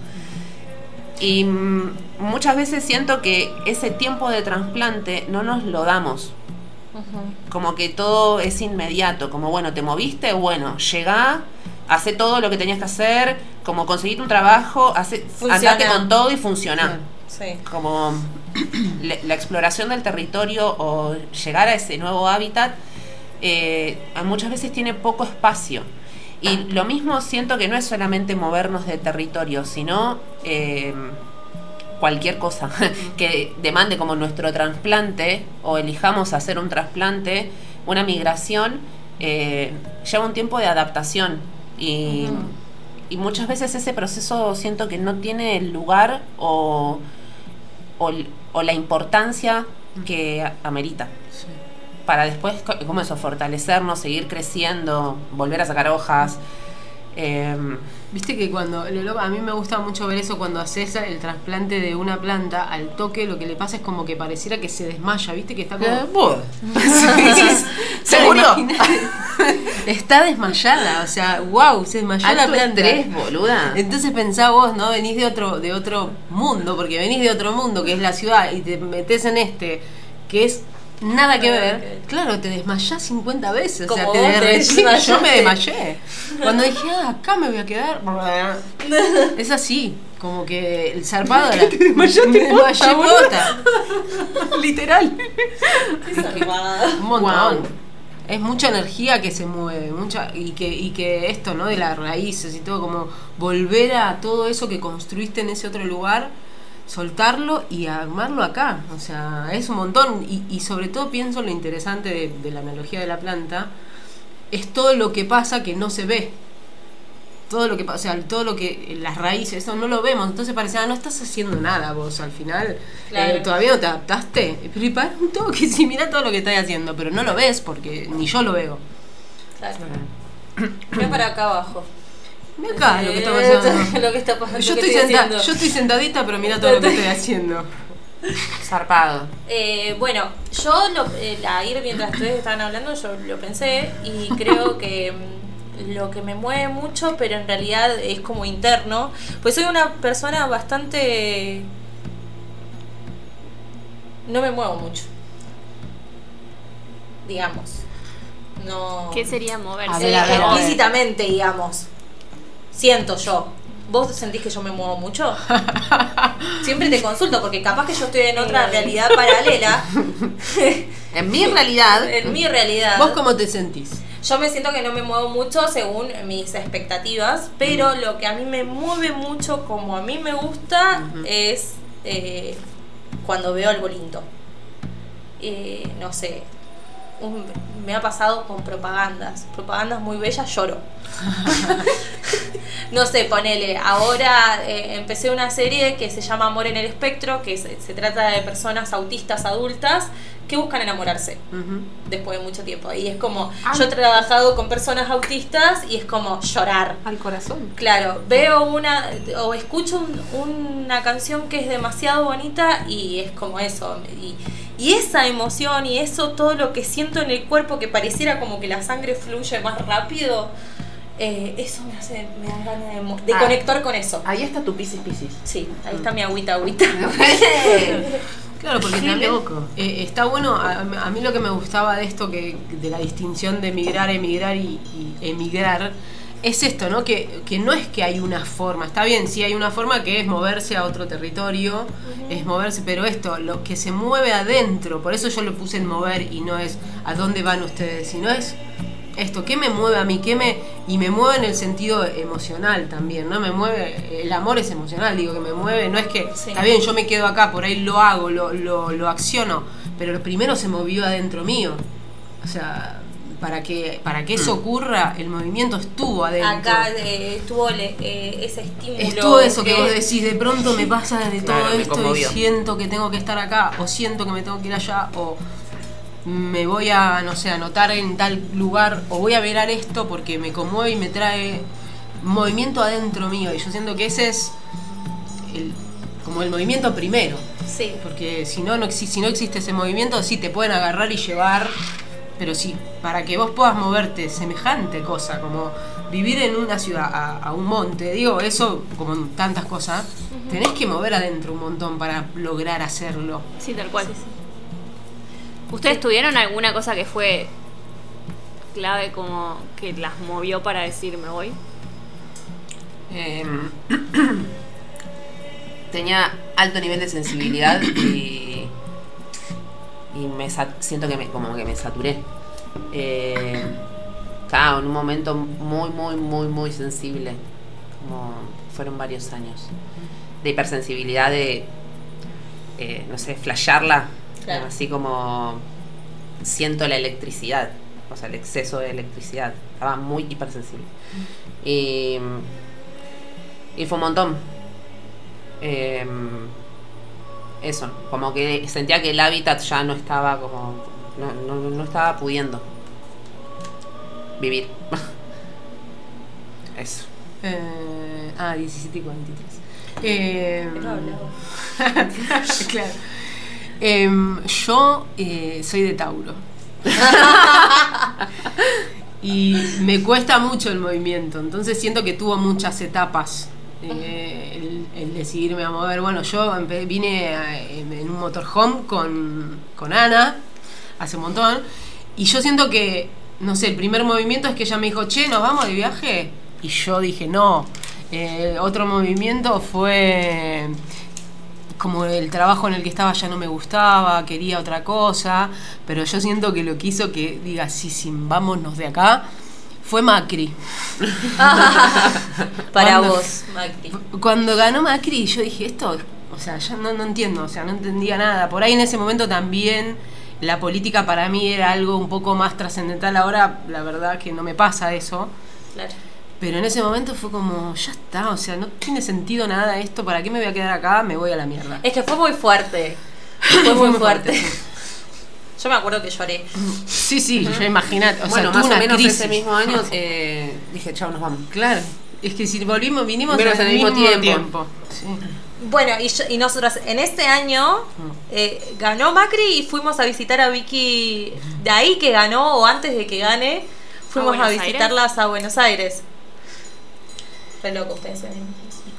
Y mm, muchas veces siento que ese tiempo de trasplante no nos lo damos. Como que todo es inmediato. Como, bueno, te moviste, bueno, llegá, hace todo lo que tenías que hacer, como conseguir un trabajo, hace, andate con todo y funciona. Sí. como la, la exploración del territorio o llegar a ese nuevo hábitat eh, muchas veces tiene poco espacio. Y lo mismo siento que no es solamente movernos de territorio, sino eh, cualquier cosa que demande como nuestro trasplante o elijamos hacer un trasplante, una migración, eh, lleva un tiempo de adaptación. Y, y muchas veces ese proceso siento que no tiene el lugar o, o, o la importancia que amerita. Sí. Para después, como eso, fortalecernos, seguir creciendo, volver a sacar hojas. em, Viste que cuando, a mí me gusta mucho ver eso cuando haces el trasplante de una planta, al toque lo que le pasa es como que pareciera que se desmaya, viste que está como... eh, buh. ¿Se murió? Está desmayada, o sea, wow, se desmayó la planta. estrés, boluda. Entonces pensá vos, ¿no? Venís de otro, de otro mundo, porque venís de otro mundo, que es la ciudad, y te metes en este, que es nada que ver. Claro, te desmayás 50 veces. o sea, te derretís. Yo me desmayé. Cuando dije, ah, acá me voy a quedar. Es así, como que el zarpado era. te desmayaste me desmayé. Literal. Un montón. Es mucha energía que se mueve, mucha y que y que esto, ¿no? De las raíces y todo como volver a todo eso que construiste en ese otro lugar, soltarlo y armarlo acá. O sea, es un montón y, y sobre todo pienso lo interesante de, de la analogía de la planta es todo lo que pasa que no se ve. Todo lo que pasa, o sea, todo lo que las raíces, eso no lo vemos, entonces parece, ah, no estás haciendo nada vos al final. Claro. Eh, todavía no te adaptaste. Pero y para un toque, sí, mira todo lo que estás haciendo, pero no lo ves porque ni yo lo veo. Claro. Mira para acá abajo. Mira acá lo que está Eh, pasando. Lo que está pasando. Yo estoy, senta- yo estoy sentadita, pero mira todo lo que estoy haciendo. Zarpado. Eh, bueno, yo lo, eh, a ir mientras ustedes estaban hablando, yo lo pensé y creo que mm, lo que me mueve mucho, pero en realidad es como interno, pues soy una persona bastante... No me muevo mucho, digamos. no. ¿Qué sería moverse? Explícitamente, digamos. Siento yo. ¿Vos sentís que yo me muevo mucho? Siempre te consulto, porque capaz que yo estoy en otra realidad paralela. En mi realidad, en mi realidad. ¿Vos cómo te sentís? Yo me siento que no me muevo mucho según mis expectativas, pero lo que a mí me mueve mucho, como a mí me gusta, es eh, cuando veo algo lindo. Eh, no sé, un- me ha pasado con propagandas, propagandas muy bellas, lloro. no sé, ponele, ahora eh, empecé una serie que se llama Amor en el Espectro, que se, se trata de personas autistas adultas que buscan enamorarse después de mucho tiempo. Y es como, yo he trabajado con personas autistas y es como llorar. al corazón. Claro, veo una o escucho un- una canción que es demasiado bonita y es como eso. Y, y esa emoción y eso, todo lo que siento en el cuerpo que pareciera como que la sangre fluye más rápido, eh, eso me hace, me da ganas de, de Ah. conectar con eso. Ahí está tu piscis piscis. Sí, ahí está mi agüita, agüita. Claro, porque también loco. eh, está bueno, a, a mí lo que me gustaba de esto, que de la distinción de emigrar, emigrar y, y emigrar, es esto, ¿no? Que, que no es que hay una forma, está bien, sí hay una forma que es moverse a otro territorio, es moverse, pero esto, lo que se mueve adentro, por eso yo lo puse en mover y no es a dónde van ustedes, sino es esto, ¿qué me mueve a mí? ¿Qué me, y me mueve en el sentido emocional también, ¿no? Me mueve, el amor es emocional, digo, que me mueve, no es que, Sí. está bien, yo me quedo acá, por ahí lo hago, lo, lo, lo acciono, pero lo primero se movió adentro mío. O sea, para que, para que eso ocurra, el movimiento estuvo adentro. Acá eh, estuvo le- eh, ese estímulo. Estuvo eso que vos decís, de pronto me pasa de Claro, todo esto y siento que tengo que estar acá, o siento que me tengo que ir allá, o me voy a, no sé, anotar en tal lugar, o voy a mirar esto porque me conmueve y me trae movimiento adentro mío. Y yo siento que ese es el, como el movimiento primero. Sí. Porque si no, no si no existe ese movimiento, sí te pueden agarrar y llevar, pero sí, para que vos puedas moverte semejante cosa, como vivir en una ciudad, a, a un monte, digo, eso como en tantas cosas, tenés que mover adentro un montón para lograr hacerlo. Sí, tal cual. ¿Ustedes tuvieron alguna cosa que fue clave como que las movió para decir me voy? Em, tenía alto nivel de sensibilidad y, y me siento que me, como que me saturé. Eh, estaba en un momento muy, muy, muy, muy sensible. Como fueron varios años. De hipersensibilidad, de, eh, no sé, flashearla. Claro. Así como siento la electricidad. O sea, el exceso de electricidad. Estaba muy hipersensible. Y, y fue un montón. Em, eso, como que sentía que el hábitat ya no estaba como. No, no, no estaba pudiendo vivir. eso. Eh, ah, 17 y 43. Eh, claro. Em, yo eh, soy de Tauro. y me cuesta mucho el movimiento, entonces siento que tuvo muchas etapas. Eh, el, decidirme a mover. Bueno, yo vine a- en, en un motorhome con, con Ana hace un montón. Y yo siento que, no sé, el primer movimiento es que ella me dijo, che, ¿nos vamos de viaje? Y yo dije, no. Eh, otro movimiento fue como el trabajo en el que estaba ya no me gustaba, quería otra cosa, pero yo siento que lo que hizo que diga, sí, sí, vámonos de acá, fue Macri. Para Cuando- vos, Macri. Cuando ganó Macri, yo dije, esto, es- o sea, ya no, no entiendo, o sea, no entendía nada. Por ahí en ese momento también la política para mí era algo un poco más trascendental. Ahora, la verdad que no me pasa eso. Claro. Pero en ese momento fue como, ya está, o sea, no tiene sentido nada esto, ¿para qué me voy a quedar acá? Me voy a la mierda. Es que fue muy fuerte. Fue muy fuerte. Yo me acuerdo que lloré. Sí, sí, yo imagínate, o sea, bueno, tuve más o menos crisis. ese mismo año eh, dije, chao, nos vamos. Claro, es que si volvimos, vinimos Menos al en el mismo mismo tiempo. tiempo. Sí. Bueno, y, yo- y nosotras en este año eh, ganó Macri y fuimos a visitar a Vicky. De ahí que ganó, o antes de que gane, fuimos a, Buenos Aires? visitarlas a Buenos Aires. Re loco ustedes. ¿eh?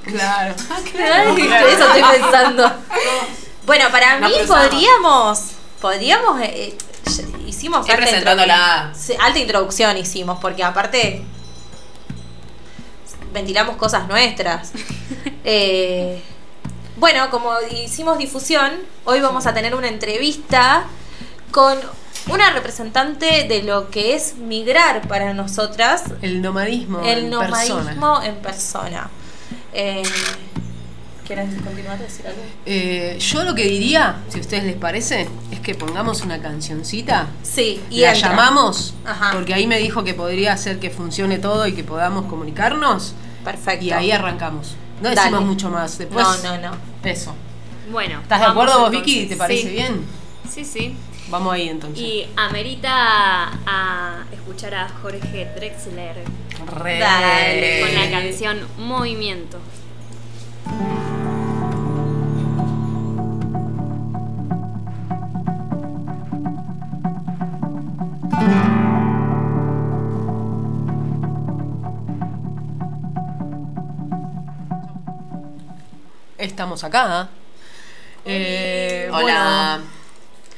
Claro. Ay, Eso estoy pensando. Bueno, para No mí pensamos. podríamos, podríamos, eh, eh, hicimos Y presentándola. introdu- sí, alta introducción hicimos, porque aparte ventilamos cosas nuestras. Eh, bueno, como hicimos difusión, hoy vamos a tener una entrevista con una representante de lo que es migrar para nosotras, El nomadismo. el en nomadismo persona. en persona. Eh, ¿Quieren continuar a decir algo? Eh, yo lo que diría, si a ustedes les parece, es que pongamos una cancioncita. Sí, y la entra. llamamos, Ajá. porque ahí me dijo que podría hacer que funcione todo y que podamos comunicarnos. Perfecto. Y ahí arrancamos. No Dale. decimos mucho más. Después, No, no, no. Eso. Bueno. ¿Estás de acuerdo vos. Vicky? ¿Te parece Sí. bien? Sí, sí. Vamos ahí entonces. Y amerita a escuchar a Jorge Drexler Re. Dale. con la canción Movimiento. Estamos acá. Eh, Hola.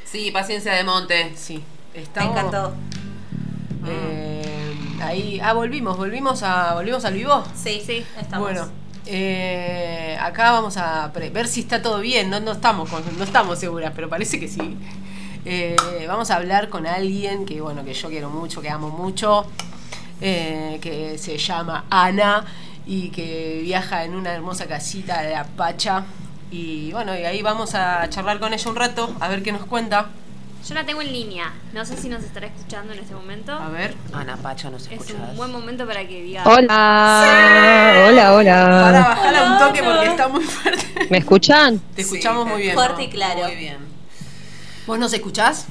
Sí, paciencia de monte. bueno, sí. Me Estamos, encantó. eh, ahí. Ah, volvimos, volvimos a. volvimos al vivo. Sí, Sí. estamos. Bueno, eh, acá vamos a ver si está todo bien. No, no estamos con- no estamos seguras, pero parece que sí. Eh, vamos a hablar con alguien que bueno que yo quiero mucho, que amo mucho, eh, que se llama Ana y que viaja en una hermosa casita de Apacha. Y bueno, y ahí vamos a charlar con ella un rato, a ver qué nos cuenta. Yo la tengo en línea. No sé si nos estará escuchando en este momento. A ver. Ana Pacha, nos Es escuchas. un buen momento para que diga. Hola, hola, Para hola. bajarla un toque porque está muy fuerte. ¿Me escuchan? Te escuchamos Sí, muy bien. Fuerte y claro. Muy bien. ¿Vos nos escuchás?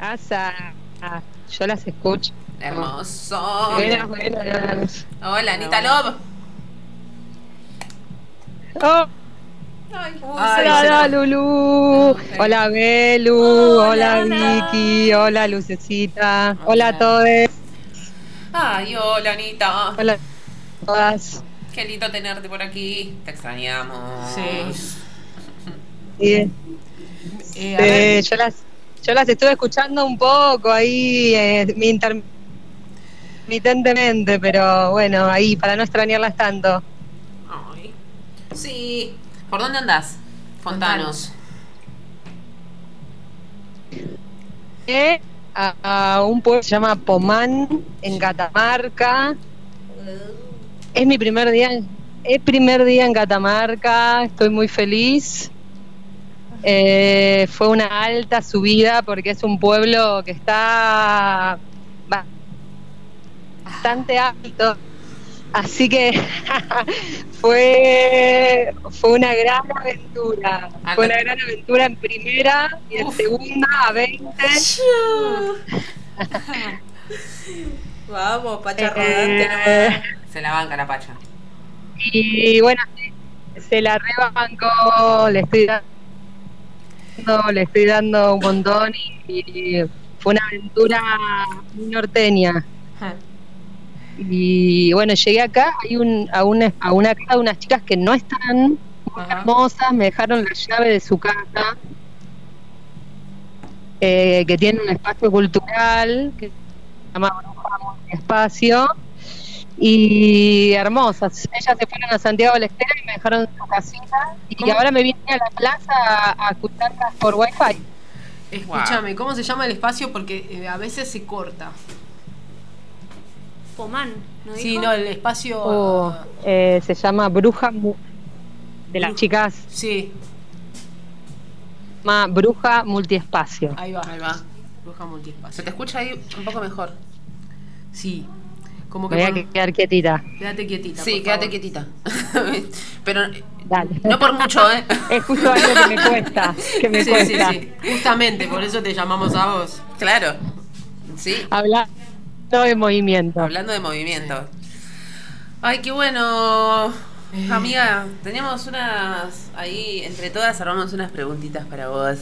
Asa. Ah, yo las escucho. Hermoso. Buenas, buenas. Hola, Anita Love. Oh, Ay, hola, Lulu. Hola, Belu. Hola, hola. Vicky. Hola, Lucecita. Hola Hola. a todos. Ay, hola, Anita. Hola a todas. Qué lindo tenerte por aquí. Te extrañamos. Sí. Sí, Eh, eh, yo, las, yo las estuve escuchando un poco ahí, eh, intermitentemente, pero bueno, ahí para no extrañarlas tanto. Ay. Sí. ¿Por dónde andás? Contanos. Eh, a, a un pueblo que se llama Pomán, en Catamarca. Es mi primer día, es primer día en Catamarca, estoy muy feliz. Eh, fue una alta subida porque es un pueblo que está bastante alto. Así que fue, fue una gran aventura. Fue una gran aventura en primera y en Uf. segunda a 20. Vamos, Pacha Eh, Rodante. Se la banca la Pacha. Y bueno, se- la rebancó, le estoy dando, le estoy dando un montón y, y fue una aventura muy norteña. Y bueno, llegué acá, hay un, a, una, a una casa de unas chicas que no están muy Ajá. hermosas, me dejaron la llave de su casa, eh, que tiene un espacio cultural que se llama Espacio y hermosas. Ellas se fueron a Santiago del Estero y me dejaron su casita y ¿Cómo? ahora me vine a la plaza a, a escucharlas por wifi. escúchame, ¿cómo se llama el espacio? Porque eh, a veces se corta. Pomán, ¿no Sí, dijo? no, el espacio. Oh, eh, se llama Bruja Mu- de las chicas, sí, se llama Bruja Multiespacio. ahí va. Ahí va. Bruja Se multiespacio. te escucha ahí un poco mejor. Sí. Como que Me voy a por- quedar quietita. Quédate quietita. Sí, por quédate favor. quietita. Pero Dale. no por mucho, ¿eh? Es justo algo que me cuesta, que me Sí, cuesta. sí, sí. Justamente, por eso te llamamos a vos. Claro. Sí. Hablar de movimiento. Hablando de movimiento. Ay, qué bueno. Amiga, teníamos unas. Ahí, entre todas, armamos unas preguntitas para vos.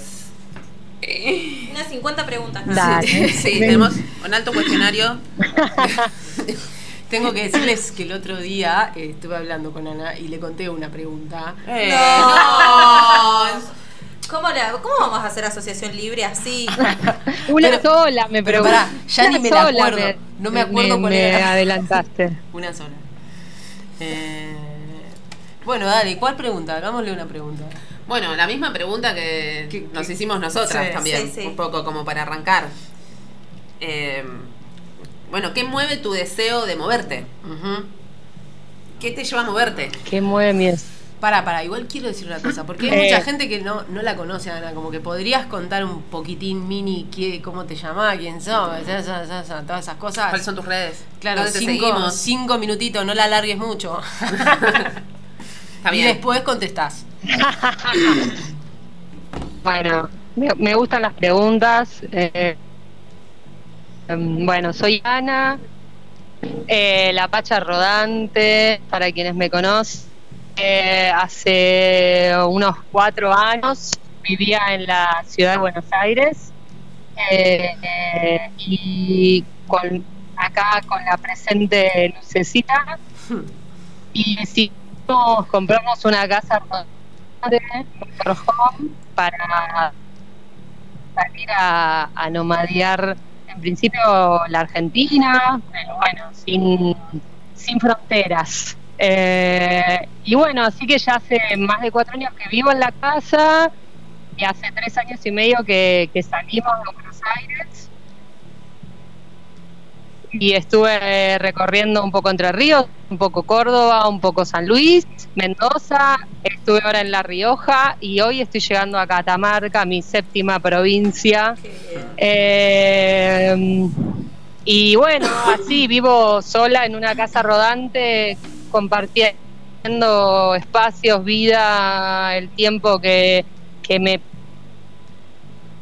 Eh, Unas 50 preguntas. ¿no? Dale. Sí, sí, tenemos un alto cuestionario. Tengo que decirles que el otro día eh, estuve hablando con Ana y le conté una pregunta. Eh, No. no. ¿Cómo, la- ¿Cómo vamos a hacer asociación libre así? Una Pero- sola me pará, ya ni me la acuerdo. No me acuerdo cuál me era. adelantaste. Una sola. Eh, bueno, dale, ¿cuál pregunta? Hagámosle una pregunta. Bueno, la misma pregunta que Que- nos que- hicimos nosotras Sí, también, sí, sí. un poco como para arrancar. Eh, bueno, ¿qué mueve tu deseo de moverte? ¿Qué te lleva a moverte? ¿Qué mueve mi es? Pará, pará, igual quiero decir una cosa, porque hay Eh. mucha gente que no, no la conoce, Ana, como que podrías contar un poquitín mini qué, cómo te llamás, quién sos, esa- esa- esa- todas esas cosas. ¿Cuáles son tus redes? Claro, ¿Dónde te cinco, seguimos? cinco minutitos, no la alargues mucho. Está y después contestás. Bueno, me, me gustan las preguntas. eh, em, bueno, soy Ana, eh, la Pacha Rodante, para quienes me conocen. Eh, hace unos cuatro años vivía en la ciudad de Buenos Aires eh, eh, y con, acá con la presente lucecita y decidimos compramos una casa un para salir a, a nomadear en principio la Argentina, pero bueno, sin, sin fronteras. Eh, y bueno, así que ya hace más de cuatro años que vivo en la casa y hace tres años y medio que, que salimos de Buenos Aires y estuve recorriendo un poco Entre Ríos, un poco Córdoba, un poco San Luis, Mendoza, estuve ahora en La Rioja y hoy estoy llegando a Catamarca, mi séptima provincia. Eh, y bueno, así vivo sola en una casa rodante, compartiendo espacios, vida, el tiempo que, que me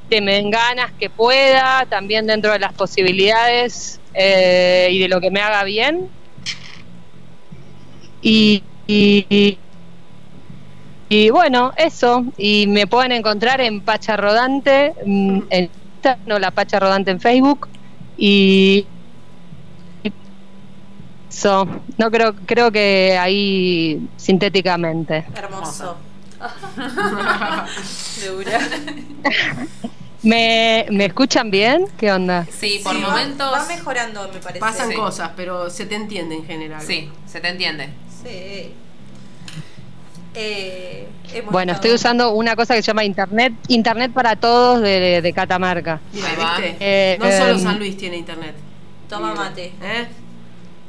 que me den ganas, que pueda, también dentro de las posibilidades eh, y de lo que me haga bien. Y, y, y bueno, eso. Y me pueden encontrar en Pacha Rodante, mm, en Instagram, no la Pacha Rodante en Facebook. Y eso, no creo, creo que ahí sintéticamente. Hermoso. ¿Me, ¿Me escuchan bien? ¿Qué onda? Sí, por Sí, momentos. Va, mejorando, me parece. Pasan Sí. cosas, pero se te entiende en general. Sí, se te entiende. Sí. Eh, hemos Bueno, estado- estoy usando una cosa que se llama Internet, Internet para todos de, de Catamarca. Mira, Ahí va. ¿viste? Eh, no solo em, San Luis tiene internet. Toma mate. ¿Eh?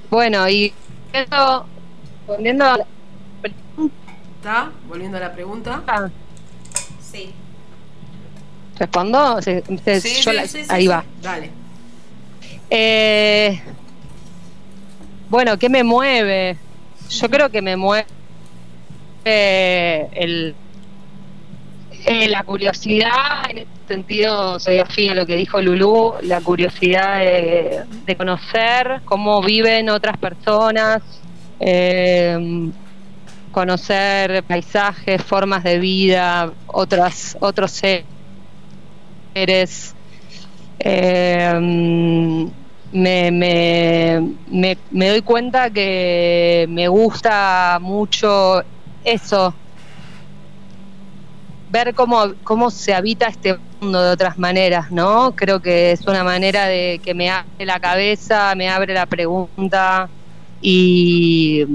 Bueno, y respondiendo a la ¿Está? Volviendo a la pregunta. pregunta, Sí. ¿respondo? Se- se- Sí, yo sí, la- sí, sí, ahí va. Dale. Eh, bueno, ¿qué me mueve? Yo creo que me mueve el, eh, la curiosidad, en sentido soy afín a lo que dijo Lulú, la curiosidad de, conocer cómo viven otras personas, eh, conocer paisajes, formas de vida, otras, otros seres. Eh, me, me, me, me doy cuenta que me gusta mucho eso, ver cómo, cómo se habita este mundo de otras maneras, ¿no? Creo que es una manera de que me abre la cabeza, me abre la pregunta y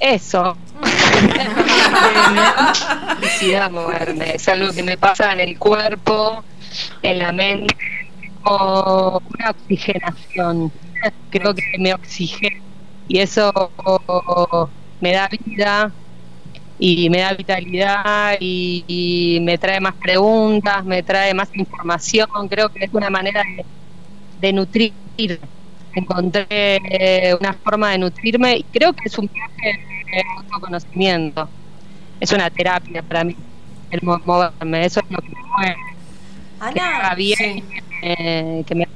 eso. es algo que me pasa en el cuerpo, en la mente, como una oxigenación. Creo que me oxigena y eso me da vida y me da vitalidad y, y me trae más preguntas, me trae más información. Creo que es una manera de, de nutrir. Encontré eh, una forma de nutrirme y creo que es un viaje de autoconocimiento. Es una terapia para mí el mo- moverme. Eso es lo que me mueve. Que me haga Ana, bien, eh, que me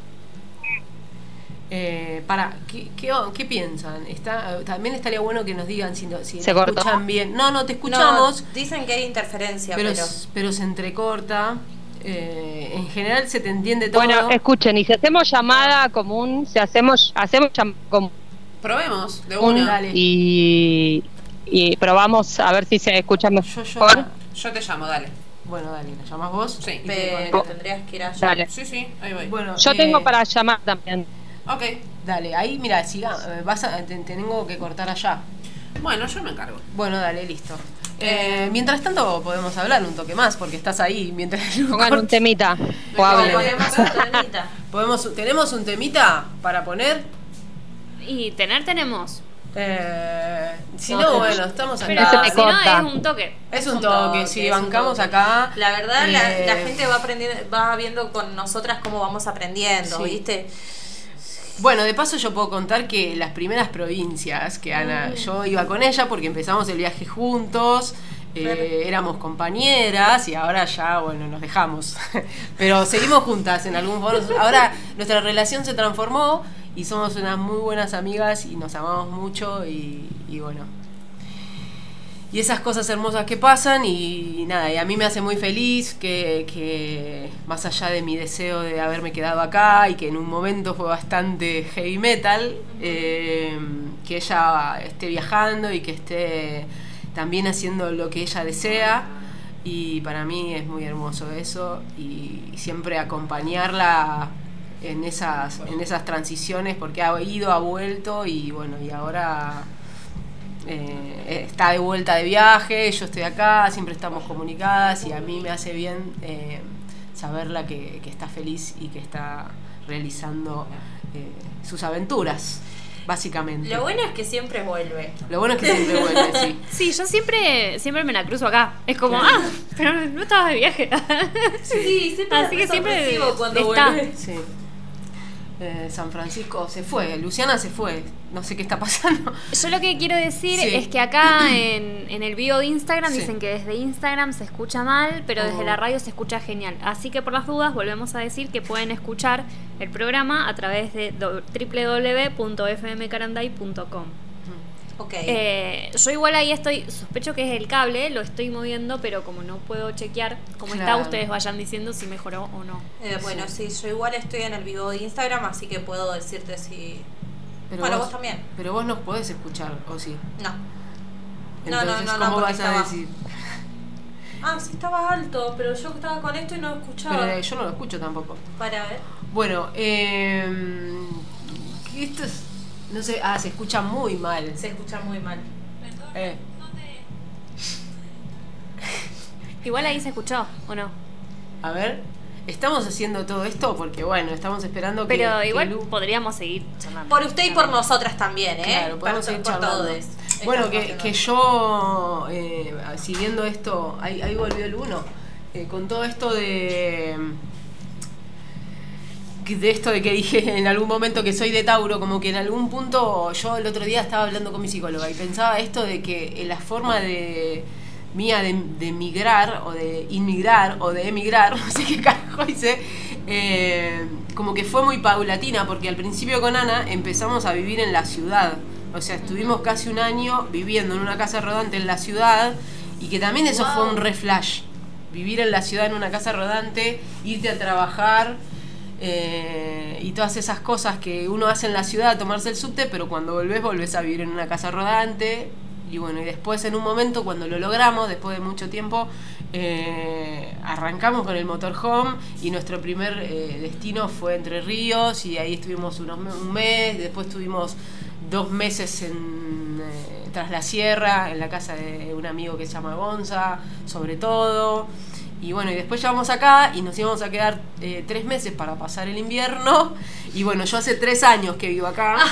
Eh, para, ¿qué, qué, qué piensan? Está, también estaría bueno que nos digan si, no- si ¿Se nos cortó? escuchan bien. No, no, te no, escuchamos, dicen que hay interferencia, pero, pero. pero se entrecorta. Eh, en general se te entiende todo. Bueno, escuchen, y si hacemos llamada común, si hacemos, hacemos llamada común Probemos, de un- una. Dale. y, y probamos a ver si se escucha Yo, mejor. yo. Yo te llamo, dale. Bueno, dale, ¿la llamas vos? Sí. Te Pero tendrías que ir allá. Dale. Sí, sí, ahí voy. Bueno, Yo eh, tengo para llamar también. Ok. Dale, ahí, mira, siga, eh, vas a, te, te tengo que cortar allá. Bueno, yo me encargo. Bueno, dale, listo. Eh, mientras tanto podemos hablar un toque más porque estás ahí mientras Pongan un temita o hablen. Ponemos un temita. podemos tenemos un temita para poner Y tener tenemos. Eh, si No, bueno estamos Pero acá si no es un toque. es un un toque toque, un bancamos toque. acá La verdad, la, Eh, la gente va aprendiendo, va viendo con nosotras cómo vamos aprendiendo, Sí. ¿viste? Bueno, de paso yo puedo contar que las primeras provincias que Ana, yo iba con ella porque empezamos el viaje juntos, eh, éramos compañeras y ahora ya, bueno, nos dejamos. Pero seguimos juntas en algún modo. Ahora nuestra relación se transformó y somos unas muy buenas amigas y nos amamos mucho y, y bueno. Y esas cosas hermosas que pasan y, nada, y a mí me hace muy feliz que, que más allá de mi deseo de haberme quedado acá y que en un momento fue bastante heavy metal, eh, que ella esté viajando y que esté también haciendo lo que ella desea y para mí es muy hermoso eso y siempre acompañarla en esas, en esas transiciones porque ha ido, ha vuelto y bueno, y ahora eh, está de vuelta de viaje, yo estoy acá, siempre estamos comunicadas y a mí me hace bien eh, saberla que, que está feliz y que está realizando eh, sus aventuras, básicamente. Lo bueno es que siempre vuelve. Lo bueno es que siempre vuelve, sí. Sí, yo siempre, siempre me la cruzo acá. Es como, ah, pero no estabas de viaje. Sí, siempre Así que siempre cuando está. vuelve. Sí. Eh, San Francisco se fue, Luciana se fue, no sé qué está pasando. Yo lo que quiero decir Sí. es que acá en, en el bio de Instagram Sí. dicen que desde Instagram se escucha mal, pero desde Oh. la radio se escucha genial. Así que por las dudas volvemos a decir que pueden escuchar el programa a través de www.fmcaranday.com. Ok. Eh, yo igual ahí estoy, sospecho que es el cable, lo estoy moviendo, pero como no puedo chequear cómo está, Claro. ustedes vayan diciendo si mejoró o no. Eh, bueno, sí. yo igual estoy en el vivo de Instagram, así que puedo decirte si... Pero bueno, vos, también. Pero vos nos podés escuchar, ¿o sí? No. No, no, Entonces, no, no, ¿cómo porque vas a estaba- decir? Ah, sí estaba alto, pero yo estaba con esto y no escuchaba. Pero eh, yo no lo escucho tampoco. Para ver. Bueno, eh, esto es, no sé, ah, se escucha muy mal. Se escucha muy mal. Eh, Igual ahí se escuchó, ¿o no? a ver, estamos haciendo todo esto porque bueno, estamos esperando que... Pero que igual Lu- podríamos seguir charlando. Por usted y por nosotras también, ¿eh? Claro, podemos seguir por charlando. todos. Bueno, que, que yo, eh, siguiendo esto, ahí, ahí volvió el uno, eh, con todo esto de de esto de que dije en algún momento que soy de Tauro, como que en algún punto yo el otro día estaba hablando con mi psicóloga y pensaba esto de que la forma de mía de, de migrar o de inmigrar o de emigrar, no sé qué carajo hice, eh, como que fue muy paulatina porque al principio con Ana empezamos a vivir en la ciudad, o sea, estuvimos casi un año viviendo en una casa rodante en la ciudad y que también eso fue un reflash, vivir en la ciudad en una casa rodante, irte a trabajar. Eh, y todas esas cosas que uno hace en la ciudad, tomarse el subte, pero cuando volvés, volvés a vivir en una casa rodante. Y bueno, y después en un momento, cuando lo logramos, después de mucho tiempo, eh, arrancamos con el motorhome y nuestro primer eh, destino fue Entre Ríos y ahí estuvimos unos, un mes, después estuvimos dos meses en, tras la sierra, en la casa de un amigo que se llama Gonza, sobre todo. Y bueno, y después llegamos acá y nos íbamos a quedar eh, tres meses para pasar el invierno. Y bueno, yo hace tres años que vivo acá.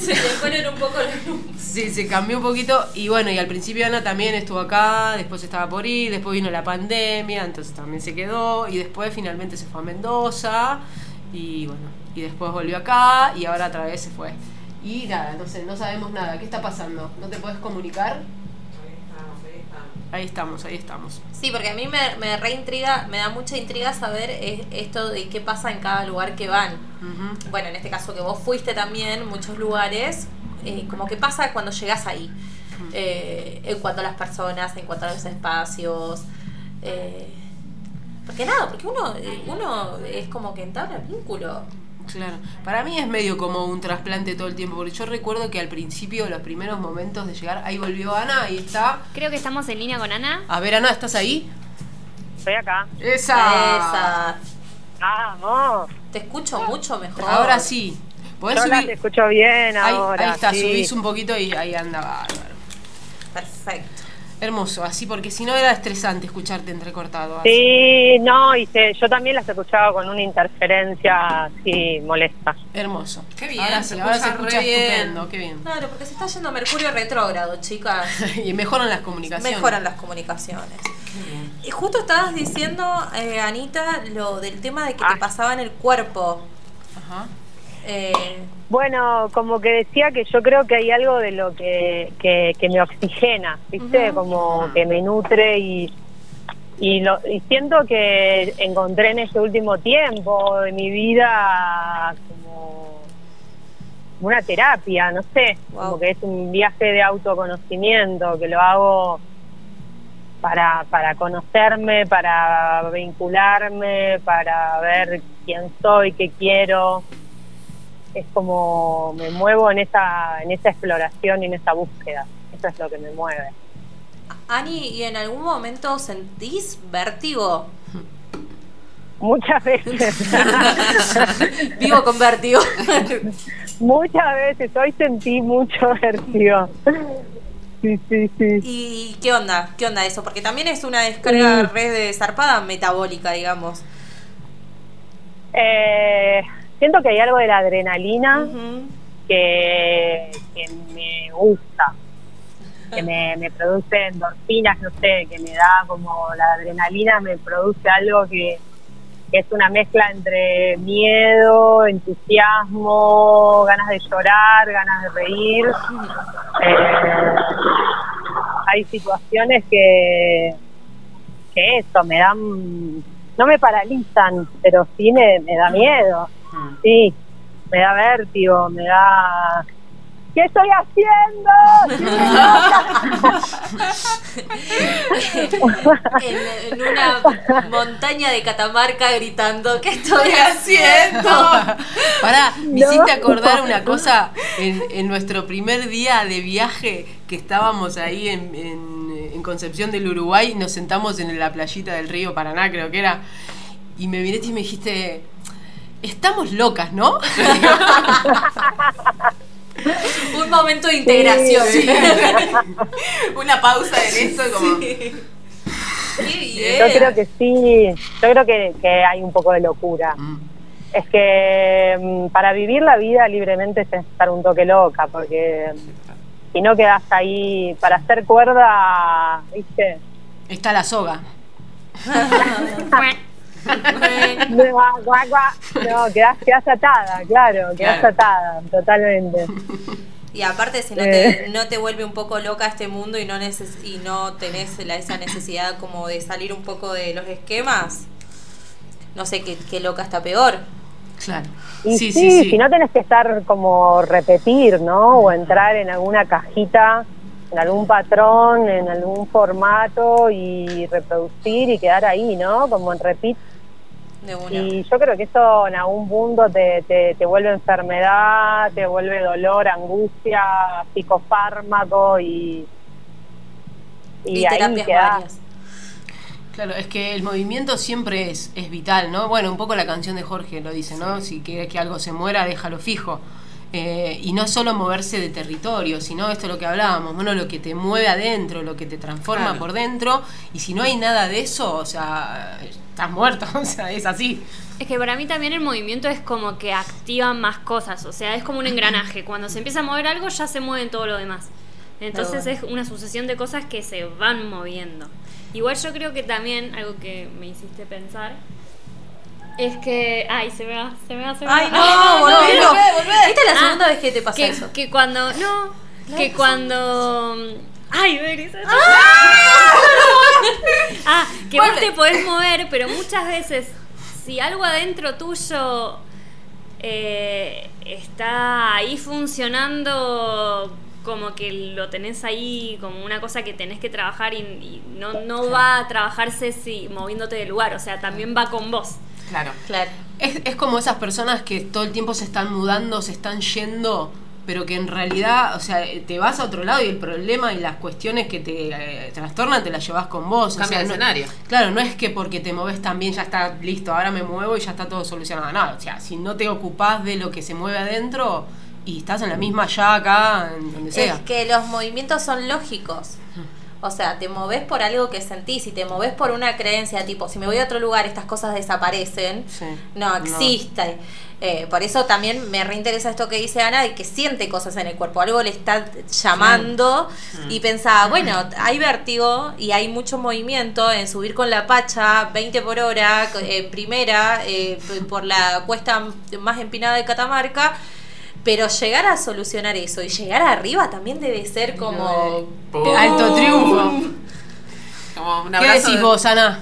Se le ponen un poco los números. Sí, se cambió un poquito. Y bueno, y al principio Ana también estuvo acá, después estaba por ir, después vino la pandemia, entonces también se quedó. Y después finalmente se fue a Mendoza. Y bueno, y después volvió acá y ahora otra vez se fue. Y nada, no sé, no sabemos nada. ¿Qué está pasando? ¿No te puedes comunicar? Ahí estamos, ahí estamos. Sí, porque a mí me, me reintriga, me da mucha intriga saber eh, esto de qué pasa en cada lugar que van. Bueno, en este caso que vos fuiste también, muchos lugares, eh, como que pasa cuando llegas ahí. Eh, en cuanto a las personas, en cuanto a los espacios. eh, porque nada, porque uno, uno es como que entabla vínculo. Claro. Para mí es medio como un trasplante todo el tiempo, porque yo recuerdo que al principio, los primeros momentos de llegar, ahí volvió Ana, ahí está. Creo que estamos en línea con Ana. A ver, Ana, ¿estás ahí? Estoy acá. Esa. Esa. Vamos. Te escucho mucho mejor. Ahora sí. ¿Podés Yo la te subir? escucho bien Ahí, ahora. ahí está, sí. subís un poquito y ahí anda bárbaro. Perfecto. Hermoso, así porque si no era estresante escucharte entrecortado. así. Sí, no, y se- yo también las escuchaba con una interferencia así molesta. Hermoso. Qué bien, Ahora se sí, ahora se escucha bien. estupendo, qué bien. Claro, porque se está yendo Mercurio retrógrado, chicas. y mejoran las comunicaciones. Mejoran las comunicaciones. Y justo estabas diciendo, eh, Anita, lo del tema de que te Ah. pasaba en el cuerpo. Ajá. Eh, Bueno, como que decía que yo creo que hay algo de lo que, que, que me oxigena, ¿viste? Como que me nutre y, y, lo, y siento que encontré en este último tiempo de mi vida como una terapia, no sé, Wow. como que es un viaje de autoconocimiento, que lo hago para, para conocerme, para vincularme, para ver quién soy, qué quiero es como me muevo en esa en esa exploración y en esa búsqueda eso es lo que me mueve Ani, ¿y en algún momento sentís vértigo? muchas veces Vivo con vértigo. muchas veces hoy sentí mucho vértigo sí sí sí ¿Y qué onda? ¿Qué onda eso? Porque también es una descarga red de zarpada metabólica, digamos. Eh, siento que hay algo de la adrenalina que, que me gusta que me, me produce endorfinas, no sé, que me da como la adrenalina me produce algo que, que es una mezcla entre miedo, entusiasmo, ganas de llorar, ganas de reír. Eh, hay situaciones que, que eso, me dan, no me paralizan, pero sí me, me da miedo, Mm. sí, me da vértigo, me da... ¿Qué estoy haciendo? en, en una montaña de Catamarca gritando, ¿qué estoy haciendo? Pará, me No. hiciste acordar una cosa en, en nuestro primer día de viaje que estábamos ahí en, en- en Concepción del Uruguay, nos sentamos en la playita del río Paraná, creo que era, y me viniste y me dijiste, estamos locas, ¿no? Un momento de integración. Sí. Una pausa en eso como... Qué Yo creo que sí, yo creo que, que hay un poco de locura. Mm. Es que mm, para vivir la vida libremente es estar un toque loca, porque si no quedas ahí para hacer cuerda, ¿viste? Está la soga. Guau, guau, guau. No, quedás, quedás atada, claro, quedás Claro. atada, totalmente. Y aparte, si no te, no te vuelve un poco loca este mundo y no neces y no tenés la, esa necesidad como de salir un poco de los esquemas, no sé qué, qué loca está peor. Claro. Y sí, sí, sí, sí. si no tenés que estar como repetir, ¿no? O entrar en alguna cajita, en algún patrón, en algún formato y reproducir y quedar ahí, ¿no? Como en repeat. De una. Y yo creo que eso en algún punto te, te, te vuelve enfermedad, te vuelve dolor, angustia, psicofármaco y, y, Y ahí terapias varias. Claro, es que el movimiento siempre es, es vital, ¿no? Bueno, un poco la canción de Jorge lo dice, ¿no? Si quieres que algo se muera, déjalo fijo. Eh, y no solo moverse de territorio, sino esto es lo que hablábamos, bueno, lo que te mueve adentro, lo que te transforma Claro. por dentro. Y si no hay nada de eso, o sea, estás muerto, o sea, es así. Es que para mí también el movimiento es como que activa más cosas, o sea, es como un engranaje. Cuando se empieza a mover algo ya se mueve todo lo demás. Entonces es una sucesión de cosas que se van moviendo. Igual yo creo que también, algo que me hiciste pensar, es que... Ay, se me va, se me va, se me va. Ay, no, volvé, volvé. Esta es la Ah, segunda vez que te pasa que, eso. que cuando... No, que cuando... Ay, Beris, Ah, que vos te podés mover, pero muchas veces, si algo adentro tuyo eh, está ahí funcionando como que lo tenés ahí como una cosa que tenés que trabajar y, y no, no va a trabajarse si moviéndote del lugar, o sea, también va con vos. Claro. Claro. Es, es como esas personas que todo el tiempo se están mudando, se están yendo, pero que en realidad, o sea, te vas a otro lado y el problema y las cuestiones que te eh, trastornan te las llevas con vos. Cambia o sea, de no- escenario. Claro, no es que porque te moves tan bien ya está listo, ahora me muevo y ya está todo solucionado. No, o sea, si no te ocupás de lo que se mueve adentro y estás en la misma ya acá, en donde sea. Es que los movimientos son lógicos. O sea, te moves por algo que sentís y te moves por una creencia, tipo, si me voy a otro lugar, estas cosas desaparecen. Sí. No No. existe. Eh, por eso también me reinteresa esto que dice Ana, de que siente cosas en el cuerpo, algo le está llamando y pensaba, bueno, hay vértigo y hay mucho movimiento en subir con la pacha 20 por hora, eh, primera, eh, por la cuesta más empinada de Catamarca, pero llegar a solucionar eso y llegar arriba también debe ser como... Pum. Alto triunfo. Como un ¿Qué abrazo decís de- vos, Ana?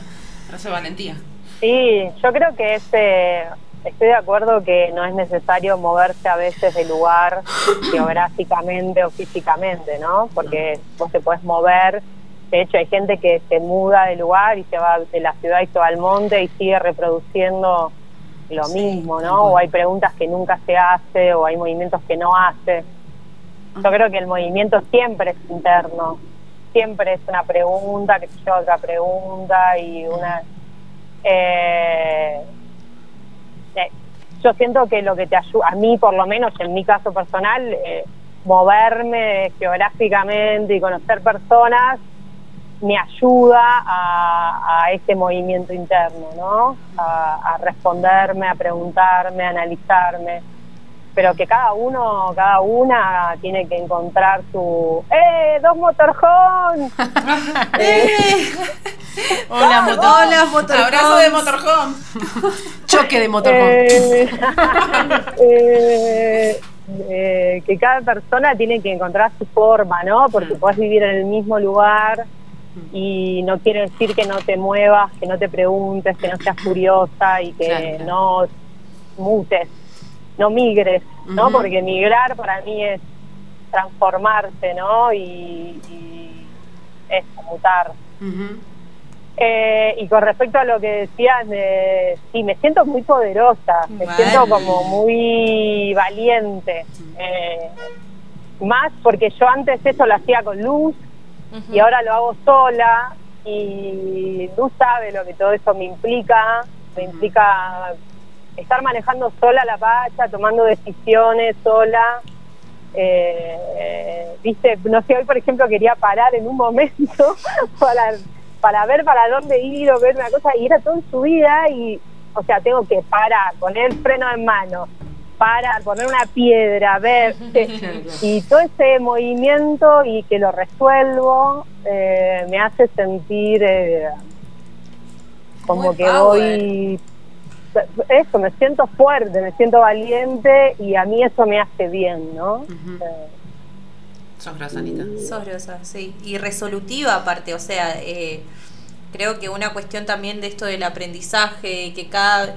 abrazo de valentía. Sí, yo creo que es, eh, estoy de acuerdo que no es necesario moverse a veces de lugar geográficamente o físicamente, ¿no? Porque vos te podés mover. De hecho, hay gente que se muda de lugar y se va de la ciudad y se va al monte y sigue reproduciendo lo mismo, ¿no? O hay preguntas que nunca se hace o hay movimientos que no hace. Yo creo que el movimiento siempre es interno, siempre es una pregunta que a otra pregunta y una... eh, eh, yo siento que lo que te ayuda, a mí por lo menos en mi caso personal, eh, moverme geográficamente y conocer personas me ayuda a, a ese movimiento interno, ¿no? A, a responderme, a preguntarme, a analizarme. Pero que cada uno, cada una tiene que encontrar su ¡Eh! ¡Dos motorhome! Hola, motor. Hola. Abrazo de motorhome. Choque de motorhome. Eh, eh, eh, que cada persona tiene que encontrar su forma, ¿no? Porque podés vivir en el mismo lugar y no quiere decir que no te muevas, que no te preguntes, que no seas curiosa y que Claro. no mutes, no migres, ¿no? Porque migrar para mí es transformarse, ¿no? Y, y es mutar. Eh, y con respecto a lo que decías, de, sí, me siento muy poderosa, me siento como muy valiente. Eh, más porque yo antes eso lo hacía con Luz Y ahora lo hago sola y Luz sabe lo que todo eso me implica, me implica estar manejando sola la pacha, tomando decisiones sola. Eh, viste, no sé, hoy por ejemplo quería parar en un momento para, para ver para dónde ir o ver una cosa y era todo en su vida y, o sea, tengo que parar, poner el freno en mano, parar, poner una piedra, ver, y todo ese movimiento y que lo resuelvo eh, me hace sentir eh, como Muy que power. voy eso, me siento fuerte, me siento valiente y a mí eso me hace bien, ¿no? Ujú. Eh, Sos grosa, Anita. Sos grosa, sí. Y resolutiva aparte, o sea, eh, creo que una cuestión también de esto del aprendizaje, que cada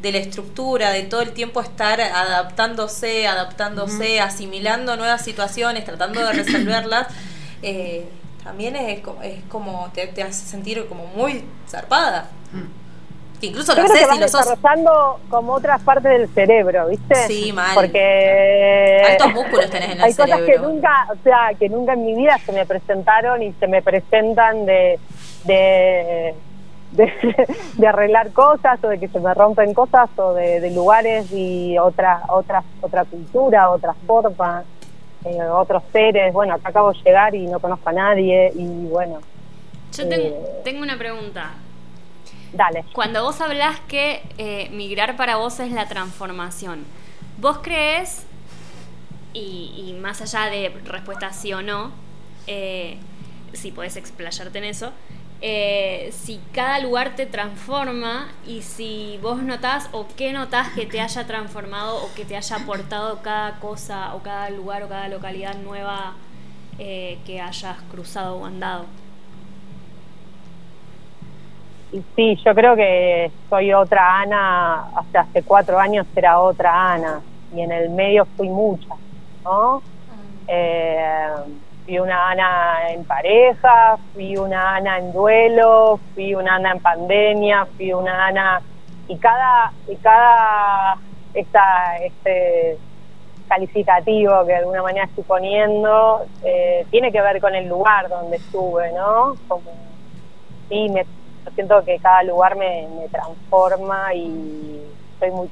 de la estructura, de todo el tiempo estar adaptándose, adaptándose, asimilando nuevas situaciones, tratando de resolverlas, eh, también es, es como, te, te hace sentir como muy zarpada. Que incluso yo lo haces y lo sos. desarrollando como otras partes del cerebro, ¿viste? Sí, mal. Porque Altos músculos tenés en el hay cosas que cerebro. nunca, o sea, que nunca en mi vida se me presentaron y se me presentan de de, de, de arreglar cosas o de que se me rompen cosas o de, de lugares y otra otra otra cultura, otra forma, eh, otros seres. Bueno, acá acabo de llegar y no conozco a nadie y bueno, Yo tengo, Eh. tengo una pregunta. dale. Cuando vos hablás que eh, migrar para vos es la transformación, ¿vos crees, y, y más allá de respuesta sí o no, si podés explayarte en eso, eh, si cada lugar te transforma y si vos notás o qué notás que te haya transformado o que te haya aportado cada cosa o cada lugar o cada localidad nueva eh, que hayas cruzado o andado. Sí, yo creo que soy otra Ana, hasta hace cuatro años era otra Ana, y en el medio fui muchas, ¿no? Eh, fui una Ana en pareja, fui una Ana en duelo, fui una Ana en pandemia, fui una Ana y cada, y cada esta, este calificativo que de alguna manera estoy poniendo eh, tiene que ver con el lugar donde estuve, ¿no? Como, sí, me, siento que cada lugar me, me transforma y soy muy,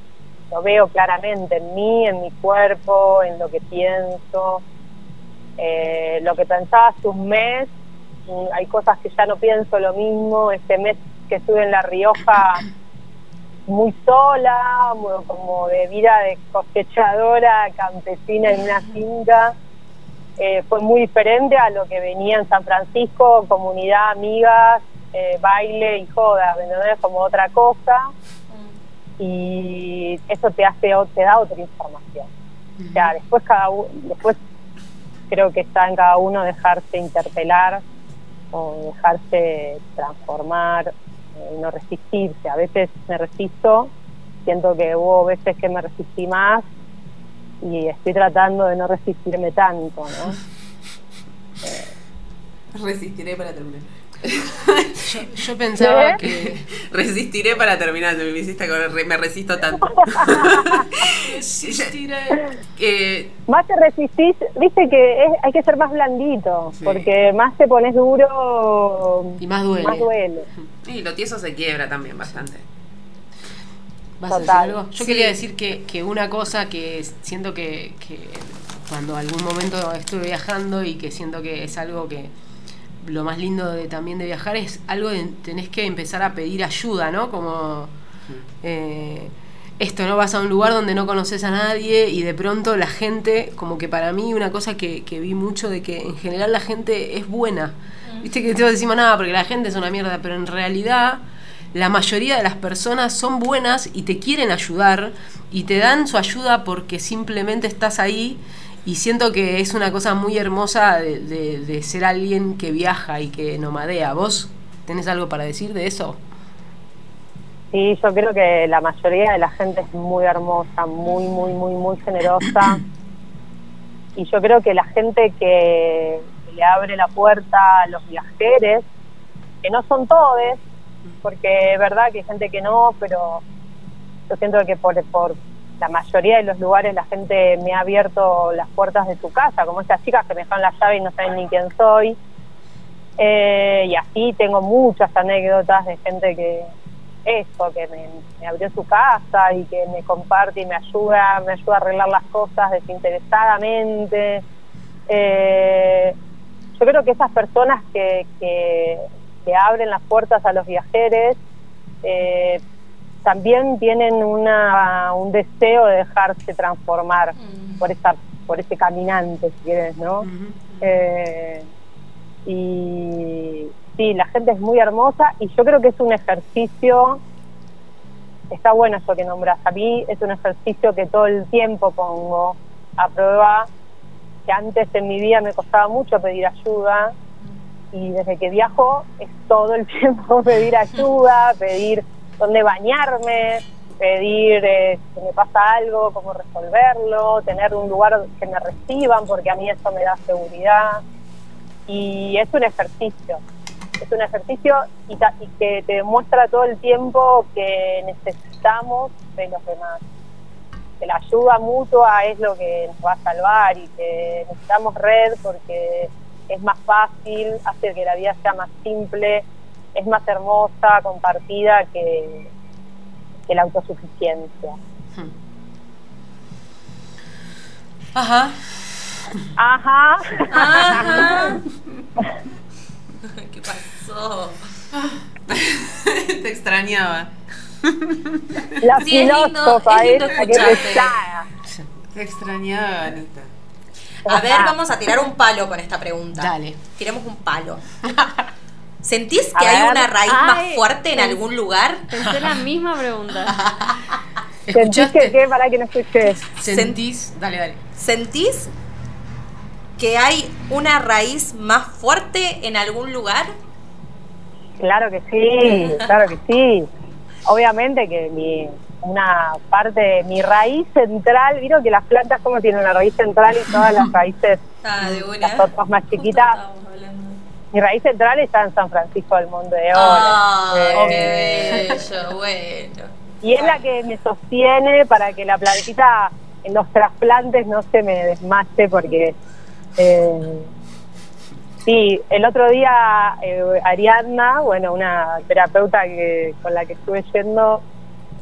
lo veo claramente en mí, en mi cuerpo, en lo que pienso. Eh, lo que pensaba hace un mes, mm, hay cosas que ya no pienso lo mismo. Este mes que estuve en La Rioja muy sola, como de vida de cosechadora campesina en una finca, eh, fue muy diferente a lo que venía en San Francisco, comunidad, amigas, eh, baile y joda, ¿me entendés? Como otra cosa. Y eso te hace, te da otra información. O sea, después cada uno, después creo que está en cada uno dejarse interpelar o dejarse transformar eh, y no resistirse. A veces me resisto, siento que hubo veces que me resistí más y estoy tratando de no resistirme tanto, ¿no? Resistiré para terminar. Yo, yo pensaba ¿Eh? que. Resistiré para terminar. Me hiciste con el re- me resisto tanto. Eh, Más te resistís, viste que es- hay que ser más blandito, Sí. porque más te pones duro, Y más duele. más duele. y lo tieso se quiebra también bastante. ¿Vas a decir Total. algo? Yo Sí. quería decir que, que una cosa que siento que, que cuando algún momento estuve viajando y que siento que es algo que lo más lindo de, también de viajar es algo de tenés que empezar a pedir ayuda, ¿no? Como eh, esto, ¿no? Vas a un lugar donde no conoces a nadie y de pronto la gente, como que para mí una cosa que, que vi mucho de que en general la gente es buena. Viste que todos decimos nada porque la gente es una mierda, pero en realidad la mayoría de las personas son buenas y te quieren ayudar y te dan su ayuda porque simplemente estás ahí y siento que es una cosa muy hermosa de, de- de ser alguien que viaja y que nomadea. ¿Vos tenés algo para decir de eso? Sí, yo creo que la mayoría de la gente es muy hermosa, muy, muy, muy, muy generosa. Y yo creo que la gente que le abre la puerta a los viajeros, que no son todos, porque es verdad que hay gente que no, pero yo siento que por, por la mayoría de los lugares la gente me ha abierto las puertas de su casa, como estas chicas que me dejan la llave y no saben ni quién soy. Eh, y así tengo muchas anécdotas de gente que eso, que me, me abrió su casa y que me comparte y me ayuda, me ayuda a arreglar las cosas desinteresadamente. Eh, yo creo que esas personas que, que, que abren las puertas a los viajeros eh, también tienen una, un deseo de dejarse transformar por esa por ese caminante, si quieres, ¿no? Eh, y sí, la gente es muy hermosa y yo creo que es un ejercicio, está bueno eso que nombras, a mí es un ejercicio que todo el tiempo pongo a prueba, que antes en mi vida me costaba mucho pedir ayuda y desde que viajo es todo el tiempo pedir ayuda, pedir dónde bañarme, pedir eh, si me pasa algo, cómo resolverlo, tener un lugar que me reciban porque a mí eso me da seguridad. Y es un ejercicio, es un ejercicio y, ta- y que te demuestra todo el tiempo que necesitamos de los demás, que la ayuda mutua es lo que nos va a salvar y que necesitamos red porque es más fácil, hace que la vida sea más simple, es más hermosa, compartida que, que la autosuficiencia. Ajá. Ajá. Ajá. ¿Qué pasó? Te extrañaba. La Sí, es lindo- filósofa es lindo que. Te extrañaba, Anita. A ver, vamos a tirar un palo con esta pregunta. Dale. Tiremos un palo. ¿Sentís que hay una raíz más fuerte en algún lugar? Pensé la misma pregunta. ¿Sentís que qué? Para que no escuches. ¿Sentís? Dale, dale. ¿Sentís que hay una raíz más fuerte en algún lugar? Claro que sí, claro que sí. Obviamente que mi, una parte de mi raíz central, vieron que las plantas como tienen una raíz central y todas las raíces, Ah, de una. las otras más chiquitas. Mi raíz central está en San Francisco del Monte de Oro. Ah, Eh, qué bello, bueno. Y es la que me sostiene para que la plantita en los trasplantes no se me desmaye porque... eh, sí, el otro día eh, Ariadna, bueno, una terapeuta que, con la que estuve yendo...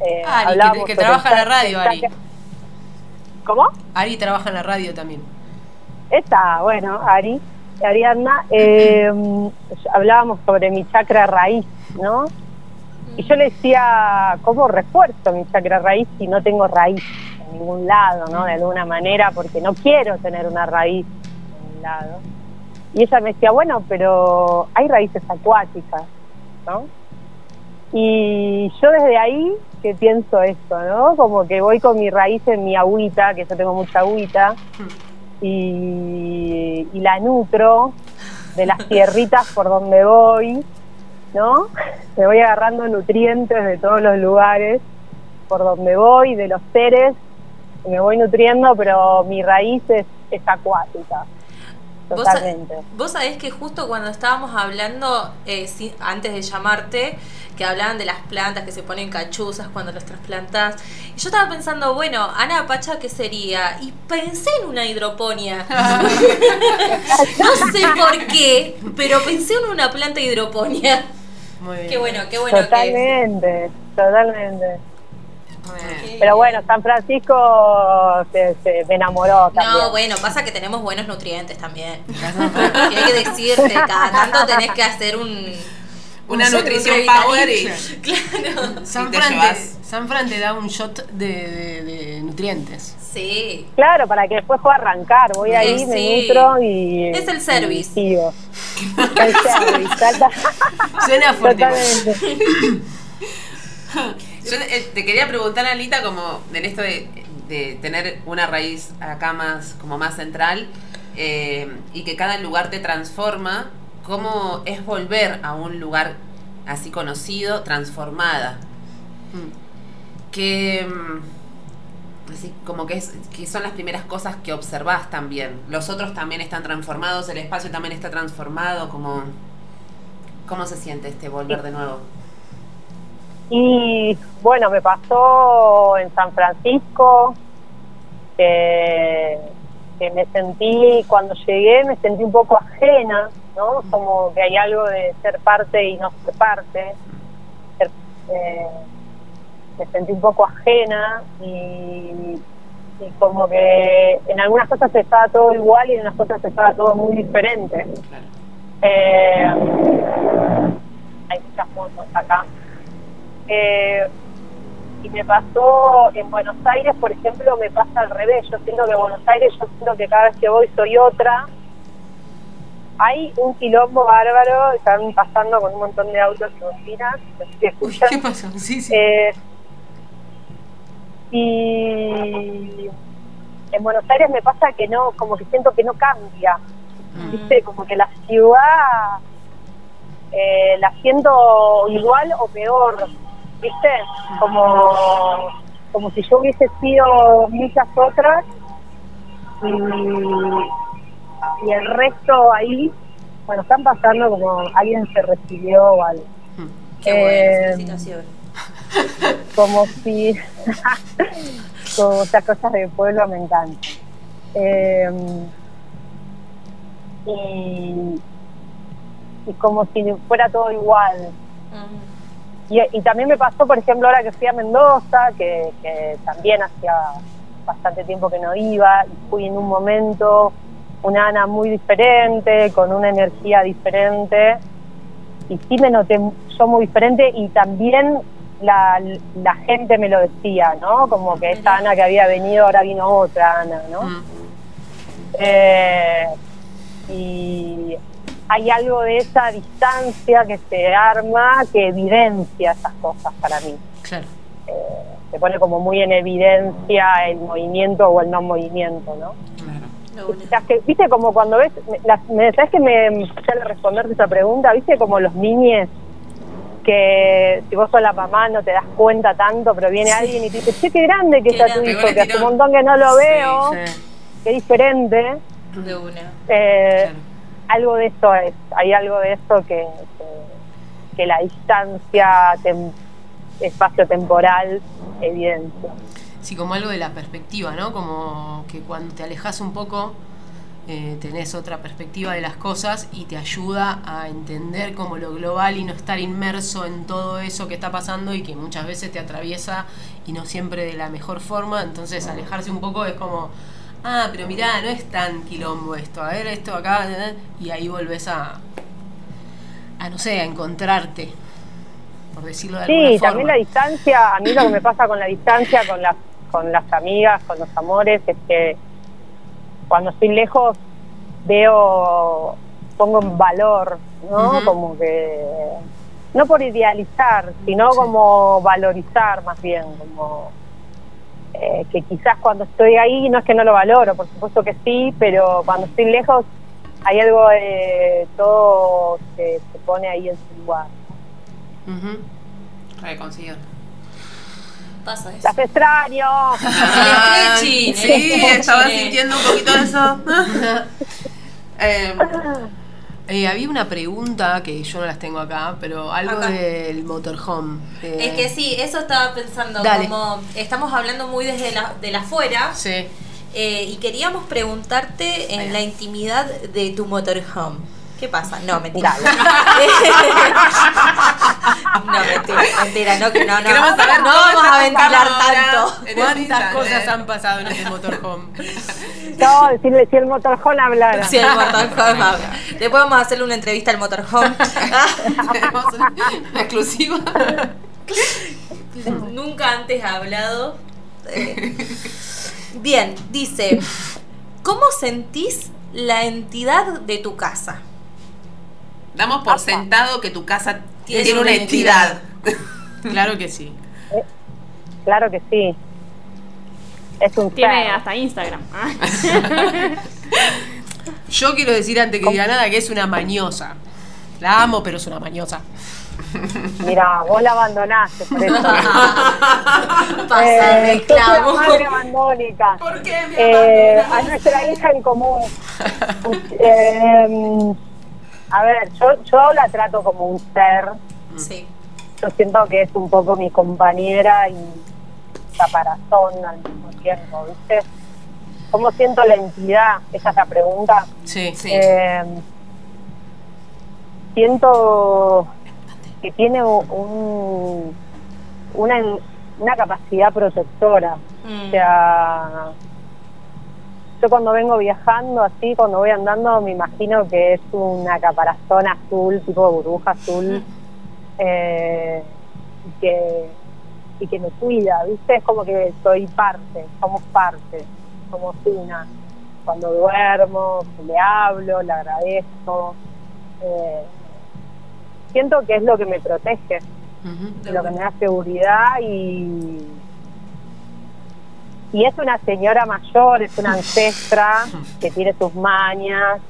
eh, Ari, que- hablábamos que sobre trabaja en la radio, Ari. ¿Cómo? Ari trabaja en la radio también. Esta, bueno, Ari, Ariadna, eh, hablábamos sobre mi chakra raíz, ¿no? Y yo le decía, ¿cómo refuerzo mi chakra raíz si no tengo raíz en ningún lado, ¿no? De alguna manera, porque no quiero tener una raíz en ningún lado. Y ella me decía, bueno, pero hay raíces acuáticas, ¿no? Y yo desde ahí que pienso esto, ¿no? Como que voy con mi raíz en mi agüita, que yo tengo mucha agüita, y, y la nutro de las tierritas por donde voy, ¿no? Me voy agarrando nutrientes de todos los lugares por donde voy, de los seres, me voy nutriendo, pero mi raíz es, es acuática, totalmente. vos sabés que justo cuando estábamos hablando, eh, sí, antes de llamarte, que hablaban de las plantas que se ponen cachuzas cuando las trasplantas, y yo estaba pensando, bueno, Ana Pacha, ¿qué sería? Y pensé en una hidroponía. no sé por qué, pero pensé en una planta hidroponía. Muy bien. Qué bueno, qué bueno que es. totalmente, totalmente. Pero bueno, San Francisco se, se- me enamoró también. No, bueno, pasa que tenemos buenos nutrientes también. Hay que decirte, cada tanto tenés que hacer un... Una un nutrición power y... Claro. San Y te Fran, te, San Fran te da un shot de, de- de nutrientes. Sí. Claro, para que después pueda arrancar. Voy ahí, me sí. nutro y. Es el service. y. El service, Suena fuerte. Totalmente. Yo eh, te quería preguntar, Alita, como en esto de, de tener una raíz acá más, como más central eh, y que cada lugar te transforma, ¿cómo es volver a un lugar así conocido, transformada? Mm. Que, mm, así como que, es, que son las primeras cosas que observás también. Los otros también están transformados, el espacio también está transformado, como... ¿Cómo se siente este volver de nuevo? Y bueno, me pasó en San Francisco que, que me sentí, cuando llegué, me sentí un poco ajena, ¿no? Como que hay algo de ser parte y no ser parte. Ser- eh, me sentí un poco ajena y, y como que en algunas cosas estaba todo igual y en otras cosas estaba todo muy diferente. Eh, hay muchas fotos acá. Eh, y me pasó en Buenos Aires, por ejemplo, me pasa al revés. Yo siento que en Buenos Aires, yo siento que cada vez que voy soy otra. Hay un quilombo bárbaro, están pasando con un montón de autos y bocinas, escuchan. ¿Qué pasó? Sí, sí. Eh, y en Buenos Aires me pasa que no, como que siento que no cambia, ¿viste? Como que la ciudad eh, la siento igual o peor, ¿viste? Como, como si yo hubiese sido muchas otras y, y el resto ahí, bueno, están pasando como alguien se recibió o algo. Qué Eh, felicitaciones. como si como esas cosas de pueblo me encantan Eh, y, y como si fuera todo igual. Y, y también me pasó por ejemplo ahora que fui a Mendoza que, que también hacía bastante tiempo que no iba y fui en un momento una Ana muy diferente con una energía diferente y sí me noté yo muy diferente y también la, la gente me lo decía, ¿no? Como que esta Ana que había venido ahora vino otra Ana, ¿no? Eh, y hay algo de esa distancia que se arma que evidencia esas cosas para mí. Claro. Eh, se pone como muy en evidencia el movimiento o el no movimiento, ¿no? Claro. Que, viste como cuando ves, me- las- me, ¿sabes que me sale responderte esa pregunta? ¿Viste como los niñes que si vos sos la mamá no te das cuenta tanto, pero viene alguien y te dice, che, qué grande que Qué está tu hijo, que hace un montón que no lo Sí, veo, Sí. qué diferente. De una. Eh, Claro. Algo de eso es, hay algo de eso que, que, que la distancia te, espacio-temporal evidencia. Sí, como algo de la perspectiva, ¿no? Como que cuando te alejas un poco, eh, tenés otra perspectiva de las cosas y te ayuda a entender como lo global y no estar inmerso en todo eso que está pasando y que muchas veces te atraviesa y no siempre de la mejor forma. Entonces, alejarse un poco es como, ah, pero mirá, no es tan quilombo esto, a ver esto acá, y ahí volvés a, a no sé, a encontrarte, por decirlo de alguna Sí, forma. también la distancia, a mí lo que me pasa con la distancia, con las, con las amigas, con los amores, es que cuando estoy lejos veo, pongo en valor, ¿no? Como que, no por idealizar, sino Sí. como valorizar más bien, como eh, que quizás cuando estoy ahí, no es que no lo valoro, por supuesto que sí, pero cuando estoy lejos hay algo de todo que se pone ahí en su lugar. Ujú. Reconcilio. Pasa eso. Las extraño. Ah, sí, estaba sintiendo un poquito de eso. Eh, Eh, había una pregunta que yo no las tengo acá, pero algo Acá. del motorhome. eh, Es que sí, eso estaba pensando, Dale. como estamos hablando muy desde la, de la afuera Sí. eh, y queríamos preguntarte en la intimidad de tu motorhome. ¿Qué pasa? No, mentira. no, mentira, mentira, no, que no, no. Queremos saber no vamos a ventilar tanto. ¿Cuántas cosas han pasado en este motorhome? No, decirle si el motorhome hablara. Sí, el motorhome habla. Después vamos a hacerle una entrevista al motorhome. Una exclusiva. Nunca antes ha hablado. Eh, Bien, dice, ¿cómo sentís la entidad de tu casa? Damos por sentado que tu casa Tiene tiene, una una entidad. Claro que sí. Claro que sí. Es un Tiene hasta Instagram. Yo quiero decir antes que diga nada que es una mañosa. La amo, pero es una mañosa. Mira, vos la abandonaste por eso. Pasa, Eh, soy la reclamo. madre abandónica. ¿Por qué me Eh, a nuestra hija en común. Eh, a ver, yo, yo la trato como un ser. Sí. Yo siento que es un poco mi compañera y caparazón al mismo tiempo, ¿viste? ¿Cómo siento la entidad? Esa es la pregunta. Sí. Sí. Eh, siento que tiene un, una, una capacidad protectora. Mm. O sea, yo cuando vengo viajando así, cuando voy andando, me imagino que es una caparazón azul, tipo burbuja azul, eh, y, que, y que me cuida, ¿viste? Es como que soy parte, somos parte, somos una. Cuando duermo, le hablo, le agradezco. eh, siento que es lo que me protege lo que me da seguridad y y es una señora mayor, es una ancestra que tiene sus mañas,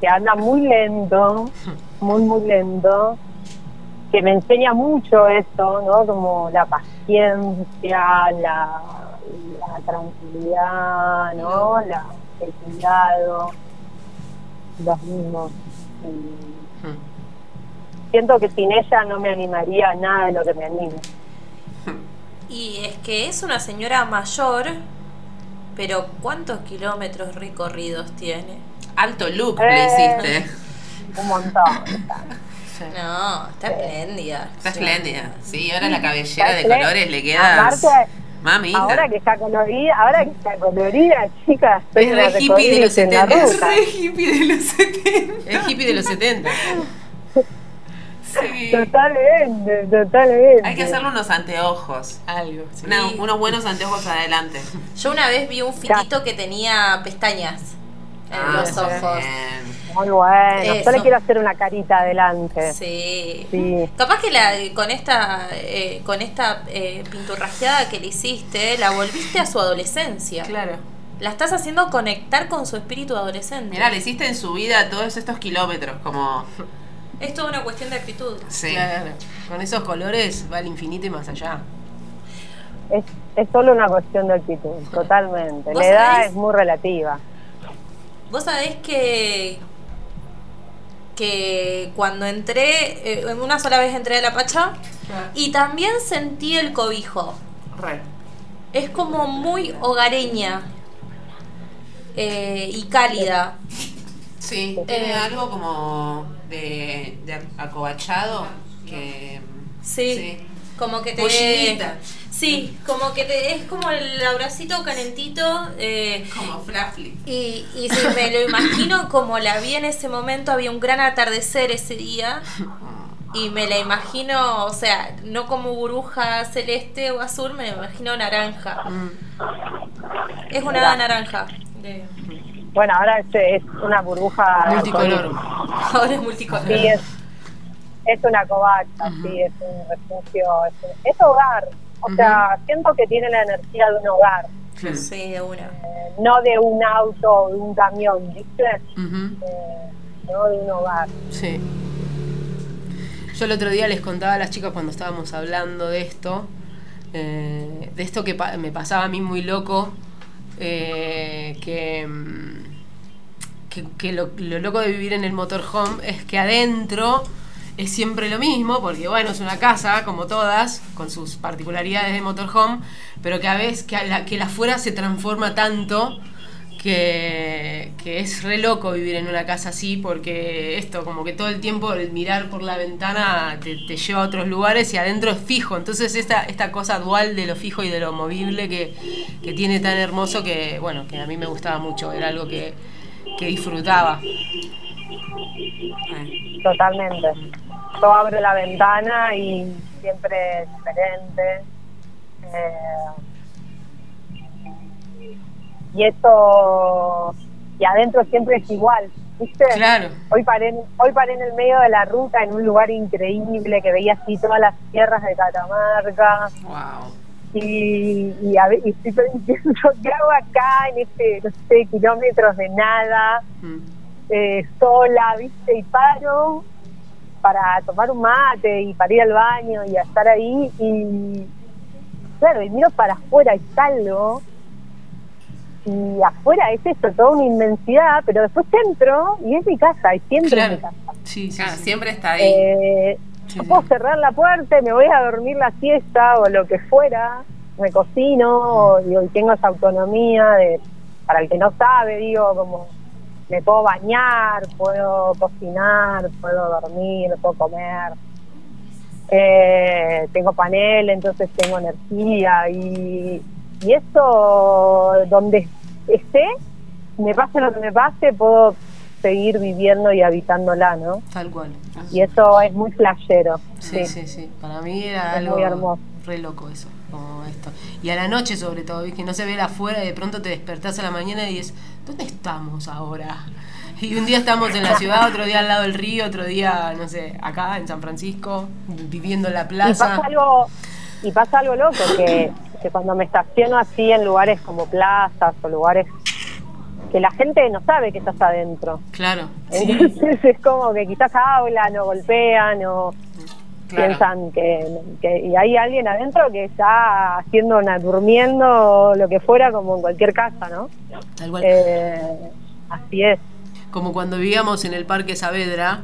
que anda muy lento, muy muy lento, que me enseña mucho eso, ¿no? Como la paciencia, la, la tranquilidad, ¿no? La, el cuidado, los mismos. Y Ujú. siento que sin ella no me animaría a nada de lo que me anime. Y es que es una señora mayor, pero ¿cuántos kilómetros recorridos tiene? Alto look Eh. le hiciste. Un montón. Sí. No, está espléndida. Está Sí. espléndida. Sí, ahora la cabellera de colores le queda. Aparte, Mamita. ahora que está colorida, ahora que está colorida, chicas, Es re hippie de los recorridas en la 70. ruta. Re hippie de los 70. Es hippie de los 70. Sí. Totalmente, totalmente. Hay que hacerle unos anteojos. Algo. sí. Una- unos buenos anteojos adelante. Yo una vez vi un fitito que tenía pestañas en Ah, los ojos. bien. Muy bueno. Eso. Yo le quiero hacer una carita adelante. Sí. Sí. Capaz que la, con esta, eh, con esta eh, pinturrajeada que le hiciste, la volviste a su adolescencia. Claro. La estás haciendo conectar con su espíritu adolescente. Mirá, le hiciste en su vida todos estos kilómetros, como... Es toda una cuestión de actitud. Sí. Claro. Con esos colores va al infinito y más allá. Es, es solo una cuestión de actitud, totalmente. ¿Vos La edad sabés? es muy relativa. Vos sabés que que cuando entré, eh, una sola vez entré a la Pacha Y también sentí el cobijo. Re. Es como muy hogareña eh, y cálida. Sí, tiene Eh. algo como de, de acobachado que. Sí. Como que te. Bullidita. Sí, como que te, es como el abracito calentito. eh, Como fluffy. y, y si me lo imagino como la vi en ese momento, había un gran atardecer ese día. Y me la imagino, o sea, no como burbuja celeste o azul, me la imagino naranja. Mm. Es una naranja. de- Bueno, ahora es, es una burbuja. Multicolor. Ahora es multicolor. Sí, es, es una covacha, sí, es un refugio, es, un- es hogar. O sea, siento que tiene la energía de un hogar. Sí, de una. eh, no de un auto o de un camión, ¿viste? Eh, no de un hogar. Sí. Yo el otro día les contaba a las chicas cuando estábamos hablando de esto, eh, de esto que pa- me pasaba a mí muy loco, eh, que, mm, que, que lo, lo loco de vivir en el motorhome es que adentro es siempre lo mismo, porque bueno, es una casa, como todas, con sus particularidades de motorhome, pero que a veces que, la, que el afuera se transforma tanto que, que es re loco vivir en una casa así, porque esto, como que todo el tiempo el mirar por la ventana te, te lleva a otros lugares y adentro es fijo. Entonces esta, esta cosa dual de lo fijo y de lo movible que, que tiene tan hermoso que, bueno, que a mí me gustaba mucho, era algo que, que disfrutaba. Totalmente. Yo abro la ventana y siempre es diferente. Eh, y eso, y adentro siempre es igual, ¿viste? Claro. Hoy paré, en- hoy paré en el medio de la ruta en un lugar increíble que veía así todas las tierras de Catamarca Wow. Y, y, a y estoy pensando, ¿qué hago acá en este, no sé, kilómetros de nada? Mm. eh, sola, ¿viste? Y paro para tomar un mate y para ir al baño y a estar ahí y claro, y miro para afuera y salgo y afuera es esto, toda una inmensidad, pero después entro y es mi casa y siempre es mi casa. Sí, sí, Claro, sí. siempre está ahí. Eh, Sí, yo puedo cerrar la puerta, y me voy a dormir la siesta o lo que fuera, me cocino y hoy tengo esa autonomía de, para el que no sabe, digo, como me puedo bañar, puedo cocinar, puedo dormir, puedo comer. Eh, tengo panel, entonces tengo energía y, y eso donde esté, me pase lo que me pase, puedo seguir viviendo y habitándola, ¿no? Tal cual. Y eso es muy flashero. Sí, sí, sí. Para mí era Es algo muy hermoso. re loco eso, como esto. Y a la noche sobre todo, ¿ves? que no se ve afuera y de pronto te despertás a la mañana y es, ¿dónde estamos ahora? Y un día estamos en la ciudad, otro día al lado del río, otro día, no sé, acá en San Francisco, viviendo en la Y plaza. pasa algo, y pasa algo loco, que, que cuando me estaciono así en lugares como plazas o lugares que la gente no sabe que estás adentro. Claro, sí, Entonces es como que quizás hablan o golpean o Claro. piensan que, que- y hay alguien adentro que está haciendo una, durmiendo lo que fuera como en cualquier casa, ¿no? tal cual. Eh, así es. Como cuando vivíamos en el Parque Saavedra,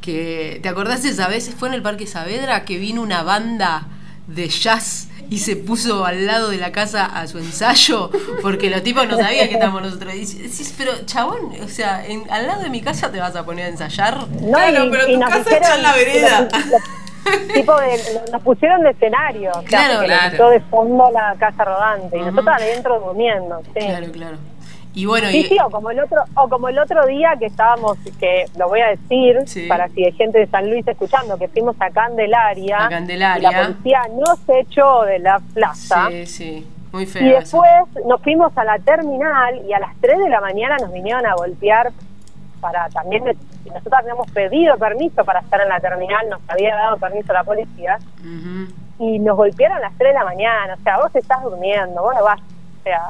que, ¿te acordás esa vez? Fue en el Parque Saavedra que vino una banda de jazz y se puso al lado de la casa a su ensayo, porque los tipos no sabían que estábamos nosotros. Y decís, pero chabón, o sea, en- al lado de mi casa te vas a poner a ensayar. No, Claro, y- pero y tu nos casa está en la vereda. tipo de, nos pusieron de escenario, Claro, claro. nos puso de fondo la casa rodante y nosotros adentro durmiendo, sí. Claro, claro. Y bueno, Sí, y, sí, o como el otro, o como el otro día que estábamos, que lo voy a decir Sí. para si hay gente de San Luis escuchando, que fuimos a Candelaria, A Candelaria. y la policía no se echó de la plaza. sí, sí, muy Y feo eso. después nos fuimos a la terminal y a las 3 de la mañana nos vinieron a golpear para también, nosotros habíamos pedido permiso para estar en la terminal, nos había dado permiso la policía y nos golpearon a las 3 de la mañana, o sea, vos estás durmiendo, vos no vas, o sea,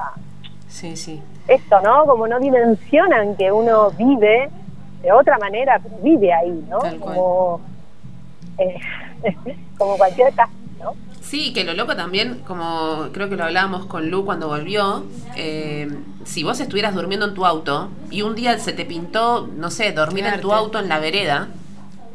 Sí, sí. esto, ¿no? Como no dimensionan que uno vive de otra manera, pero vive ahí, ¿no? Tal cual. Como, eh, como cualquier casa, ¿no? Sí, que lo loco también, como creo que lo hablábamos con Lu cuando volvió, eh, si vos estuvieras durmiendo en tu auto y un día se te pintó, no sé, dormir en tu auto en la vereda,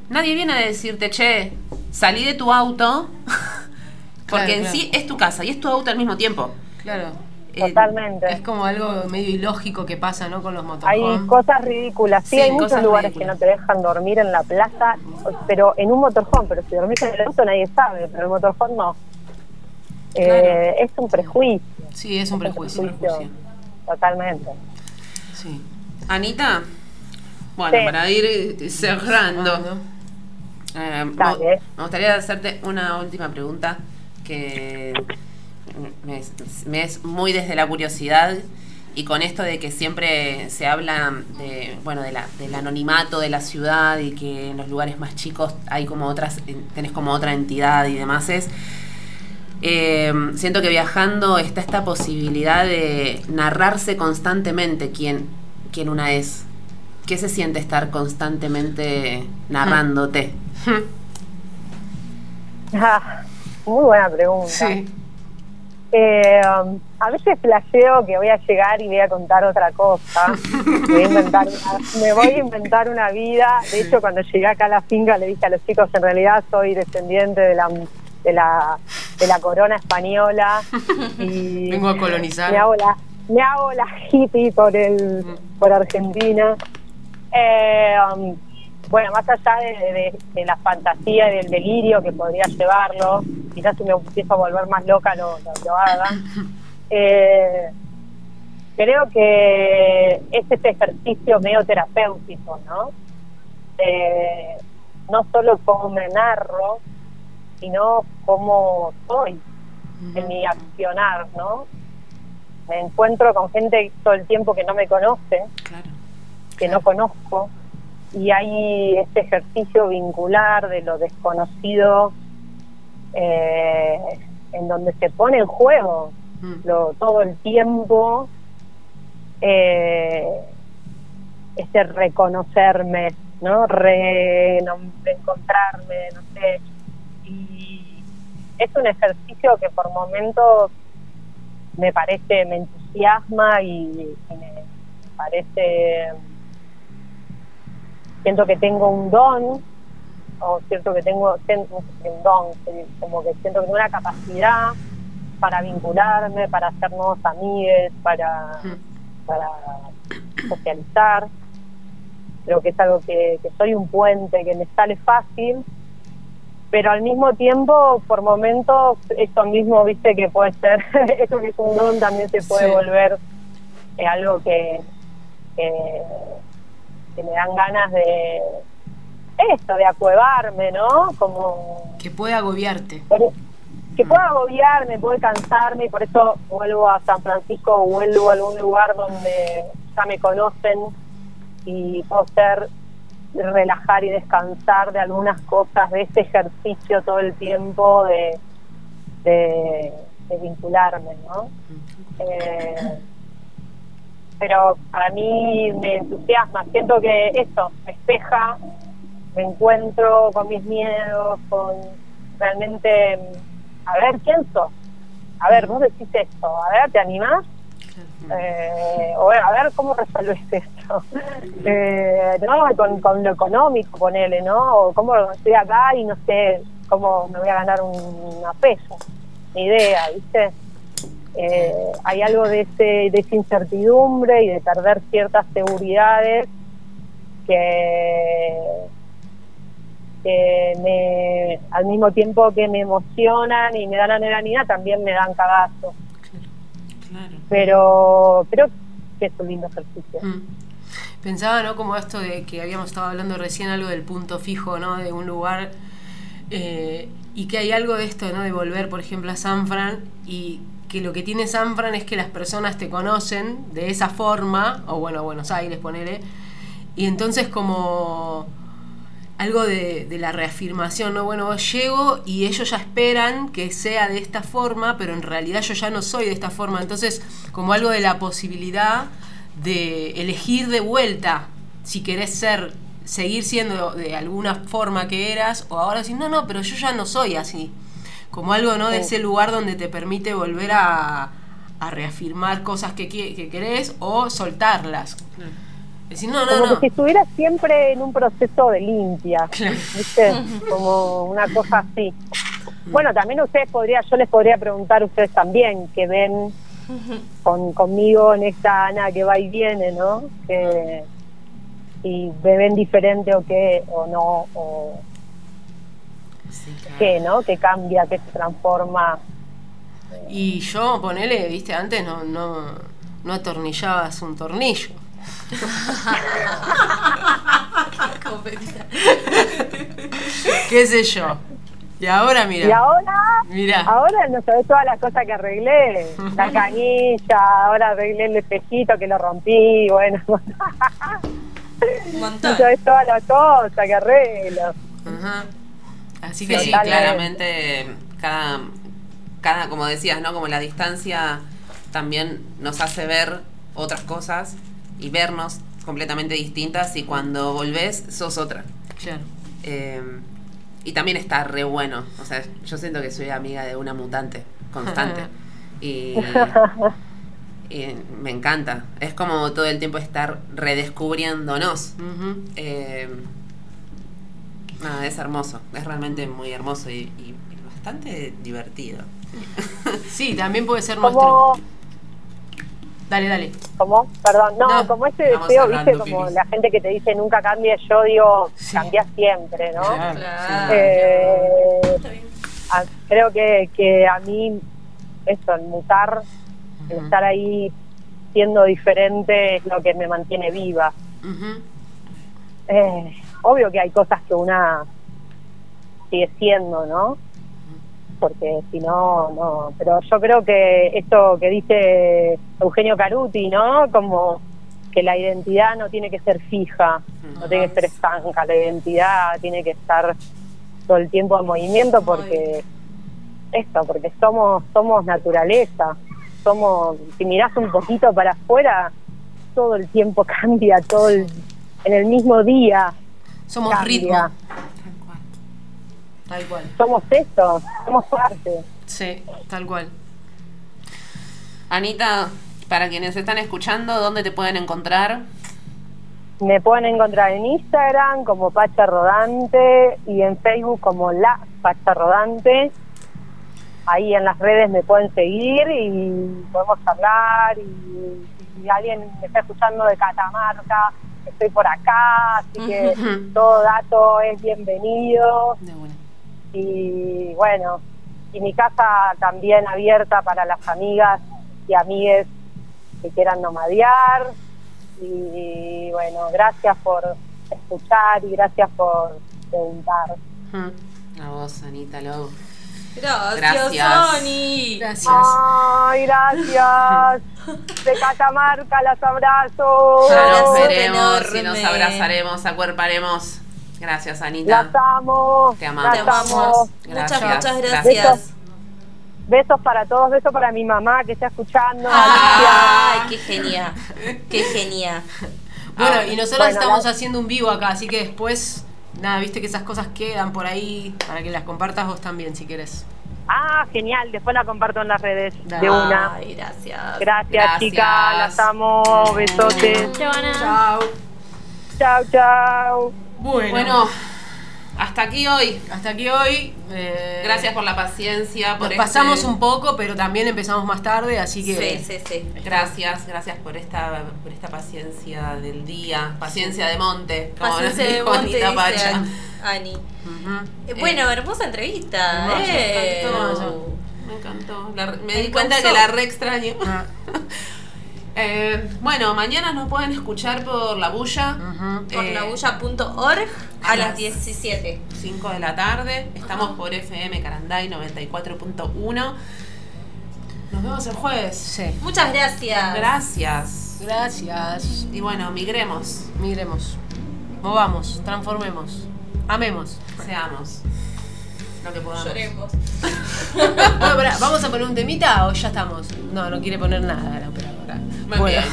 nadie viene a decirte, che, salí de tu auto, porque Claro, en claro. sí es tu casa y es tu auto al mismo tiempo. Claro. Eh, Totalmente. Es como algo medio ilógico que pasa, ¿no? Con los Hay motorhomes. cosas ridículas. Sí, Sí, hay muchos lugares ridículas. que no te dejan dormir en la plaza, pero en un motorhome. Pero si dormís en el auto nadie sabe, pero el motorhome no. Eh, es un prejuicio, Sí, es un prejuicio. prejuicio. totalmente. Sí. Anita, bueno, Sí. para ir cerrando, ¿no? eh, me gustaría hacerte una última pregunta que me es, me es muy desde la curiosidad y con esto de que siempre se habla de, bueno, de la, del anonimato de la ciudad y que en los lugares más chicos hay como otras, tenés como otra entidad y demás es, eh, siento que viajando está esta posibilidad de narrarse constantemente quién, quién una es. ¿Qué se siente estar constantemente narrándote? Ah, muy buena pregunta. Sí. Eh, um, a veces flasheo que voy a llegar y voy a contar otra cosa. Voy a inventar una- me voy a inventar una vida. De hecho, cuando llegué acá a la finca le dije a los chicos, en realidad soy descendiente de la de la, de la corona española y Vengo a colonizar. me hago la, me hago la hippie por el por Argentina. Eh, um, bueno, más allá de, de- de la fantasía y del delirio que podría llevarlo, quizás si me empiezo a volver más loca lo, lo, lo haga. Eh, creo que es este ejercicio medio terapéutico, ¿no? Eh, no solo cómo me narro, sino cómo soy en mi accionar, ¿no? Me encuentro con gente todo el tiempo que no me conoce, Claro. que no conozco, y hay este ejercicio vincular de lo desconocido eh, en donde se pone en juego Mm. lo, todo el tiempo eh, este reconocerme, ¿no? Re, no- encontrarme, no sé. Y es un ejercicio que por momentos me parece, me entusiasma y, y me parece, siento que tengo un don, o siento que tengo un don, como que siento que tengo una capacidad para vincularme, para hacer nuevos amigos, para, para socializar. Creo que es algo que, que soy un puente, que me sale fácil, pero al mismo tiempo, por momentos, esto mismo, viste, que puede ser, eso que es un don también se puede Sí. volver eh, algo que, que, que me dan ganas de esto, de acuevarme, ¿no? Como Que puede agobiarte. pero que pueda agobiarme, puede cansarme y por eso vuelvo a San Francisco vuelvo a algún lugar donde ya me conocen y puedo ser relajar y descansar de algunas cosas de este ejercicio todo el tiempo de, de, de vincularme, ¿no? Eh, pero para mí me entusiasma, siento que eso, me espeja, me encuentro con mis miedos, con realmente, a ver, ¿quién sos? A ver, vos decís esto, a ver, ¿te animás? Eh, o a ver cómo resolves esto. Eh, no, con, con lo económico, ponele, ¿no? O cómo estoy acá y no sé cómo me voy a ganar un- una peso. Ni idea, ¿viste? Eh, hay algo de, ese, de esa incertidumbre y de perder ciertas seguridades que, que me, al mismo tiempo que me emocionan y me dan adrenalina, también me dan cagazo. Claro. Pero creo que es un lindo ejercicio. Mm. Pensaba, ¿no? Como esto de que habíamos estado hablando recién, algo del punto fijo, ¿no? De un lugar. eh, y que hay algo de esto, ¿no? De volver, por ejemplo, a San Fran y que lo que tiene San Fran es que las personas te conocen de esa forma, o bueno, Buenos Aires, ponele, y entonces como algo de, de la reafirmación, ¿no? Bueno, llego y ellos ya esperan que sea de esta forma, pero en realidad yo ya no soy de esta forma. Entonces, como algo de la posibilidad de elegir de vuelta si querés ser, seguir siendo de alguna forma que eras, o ahora decir, no, no, pero yo ya no soy así. Como algo, ¿no? De Sí. ese lugar donde te permite volver a, a reafirmar cosas que, que querés o soltarlas. Decir, no, no, como no. que si estuviera siempre en un proceso de limpia, Claro. ¿viste? Como una cosa así. Bueno, también ustedes podría, yo les podría preguntar a ustedes también que ven con, conmigo en esta Ana que va y viene, ¿no? Que si me ven diferente o qué, o no, o Sí, claro. qué, ¿no? Que cambia, que se transforma. Y yo, ponele, viste, antes no, no, no atornillabas un tornillo. ¿Qué sé yo? Y ahora, mira. Y ahora, Mirá. ahora no sabés todas las cosas que arreglé. La canilla, ahora arreglé el espejito que lo rompí, bueno. Un No montón. sabés todas las cosas que arreglo. Ajá. Así Sí, que sí, claramente cada, cada, como decías, ¿no? Como la distancia también nos hace ver otras cosas y vernos completamente distintas y cuando volvés sos otra. claro. Eh, y también está re bueno. O sea, yo siento que soy amiga de una mutante constante. y, y me encanta. Es como todo el tiempo estar redescubriéndonos. Eh, nada, es hermoso. Es realmente muy hermoso y, y bastante divertido. Sí, también puede ser nuestro. Como, Dale, dale. como, perdón, no, No, como ese estamos deseo, hablando, viste, como la gente que te dice nunca cambies, yo digo, Sí. cambia siempre, ¿no? Claro. Eh, creo que, que a mí eso, el mutar, el estar ahí siendo diferente es lo que me mantiene viva. Ujú. Eh, obvio que hay cosas que una sigue siendo, ¿no? Porque si no, no. Pero yo creo que esto que dice Eugenio Caruti, ¿no? Como que la identidad no tiene que ser fija, no tiene que ser estanca, la identidad tiene que estar todo el tiempo en movimiento porque esto, porque somos somos naturaleza, somos si mirás un poquito para afuera todo el tiempo cambia, todo el, en el mismo día Somos cambia. ritmo. Tal cual. Tal cual. Somos esto, somos parte. Sí, tal cual. Anita, para quienes están escuchando, ¿dónde te pueden encontrar? Me pueden encontrar en Instagram como Pacha Rodante y en Facebook como La Pacha Rodante. Ahí en las redes me pueden seguir y podemos hablar. Y si alguien me está escuchando de Catamarca, estoy por acá, así que todo dato es bienvenido. De una. y bueno, y mi casa también abierta para las amigas y amigues que quieran nomadear. Y bueno, gracias por escuchar y gracias por preguntar. A vos, Anita Lowe. Gracias, Gracias. Sony. Gracias. Ay, gracias. De Catamarca, las abrazo. Ya nos veremos y nos abrazaremos, acuerparemos. Gracias, Anita. Las amo. Te amamos. Las amo. Muchas, Gracias, muchas gracias. gracias. Besos para todos, besos para mi mamá que está escuchando. Ay, qué genia. Qué genia. Bueno, Ah, y nosotros bueno, estamos la- haciendo un vivo acá, así que después, nada, viste que esas cosas quedan por ahí para que las compartas vos también, si querés. Ah, genial. Después la comparto en las redes de una. Ay, gracias. Gracias, Gracias. chicas. Las amo. Besotes. Chao. Chao, chao. Bueno, Bueno, hasta aquí hoy. hasta aquí hoy. eh, Gracias por la paciencia. Por Nos este- pasamos un poco, pero también empezamos más tarde, así que. Sí, sí, sí. Gracias, gracias por esta, por esta paciencia del día, paciencia de monte, como nos de dijo monte, Anita Pacha. An- Ani. Ujú. Eh, bueno, hermosa entrevista. eh. Me encantó, Eh. me encantó. La- me Me di cuenta que la re extraño. Ah, Eh, bueno, mañana nos pueden escuchar por La Bulla, ujú. Por Eh, labulla.org a a las las 17. 5 de la tarde. Estamos por FM Caranday 94.1. Nos vemos el jueves. Sí. Muchas gracias. Gracias. Gracias. Y bueno, migremos, Migremos. Movamos, transformemos. Amemos. seamos lo que podamos. Lloremos. Pará, ¿vamos a poner un temita o ya estamos? No, no quiere poner nada la operadora. Muy Bueno. bien.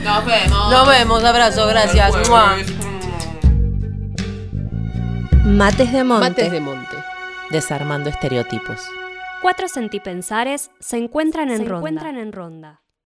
Nos vemos. Nos vemos, abrazo, gracias. Mates de Monte. Mates de monte. Desarmando estereotipos. Cuatro sentipensares se encuentran en Se ronda. encuentran en ronda.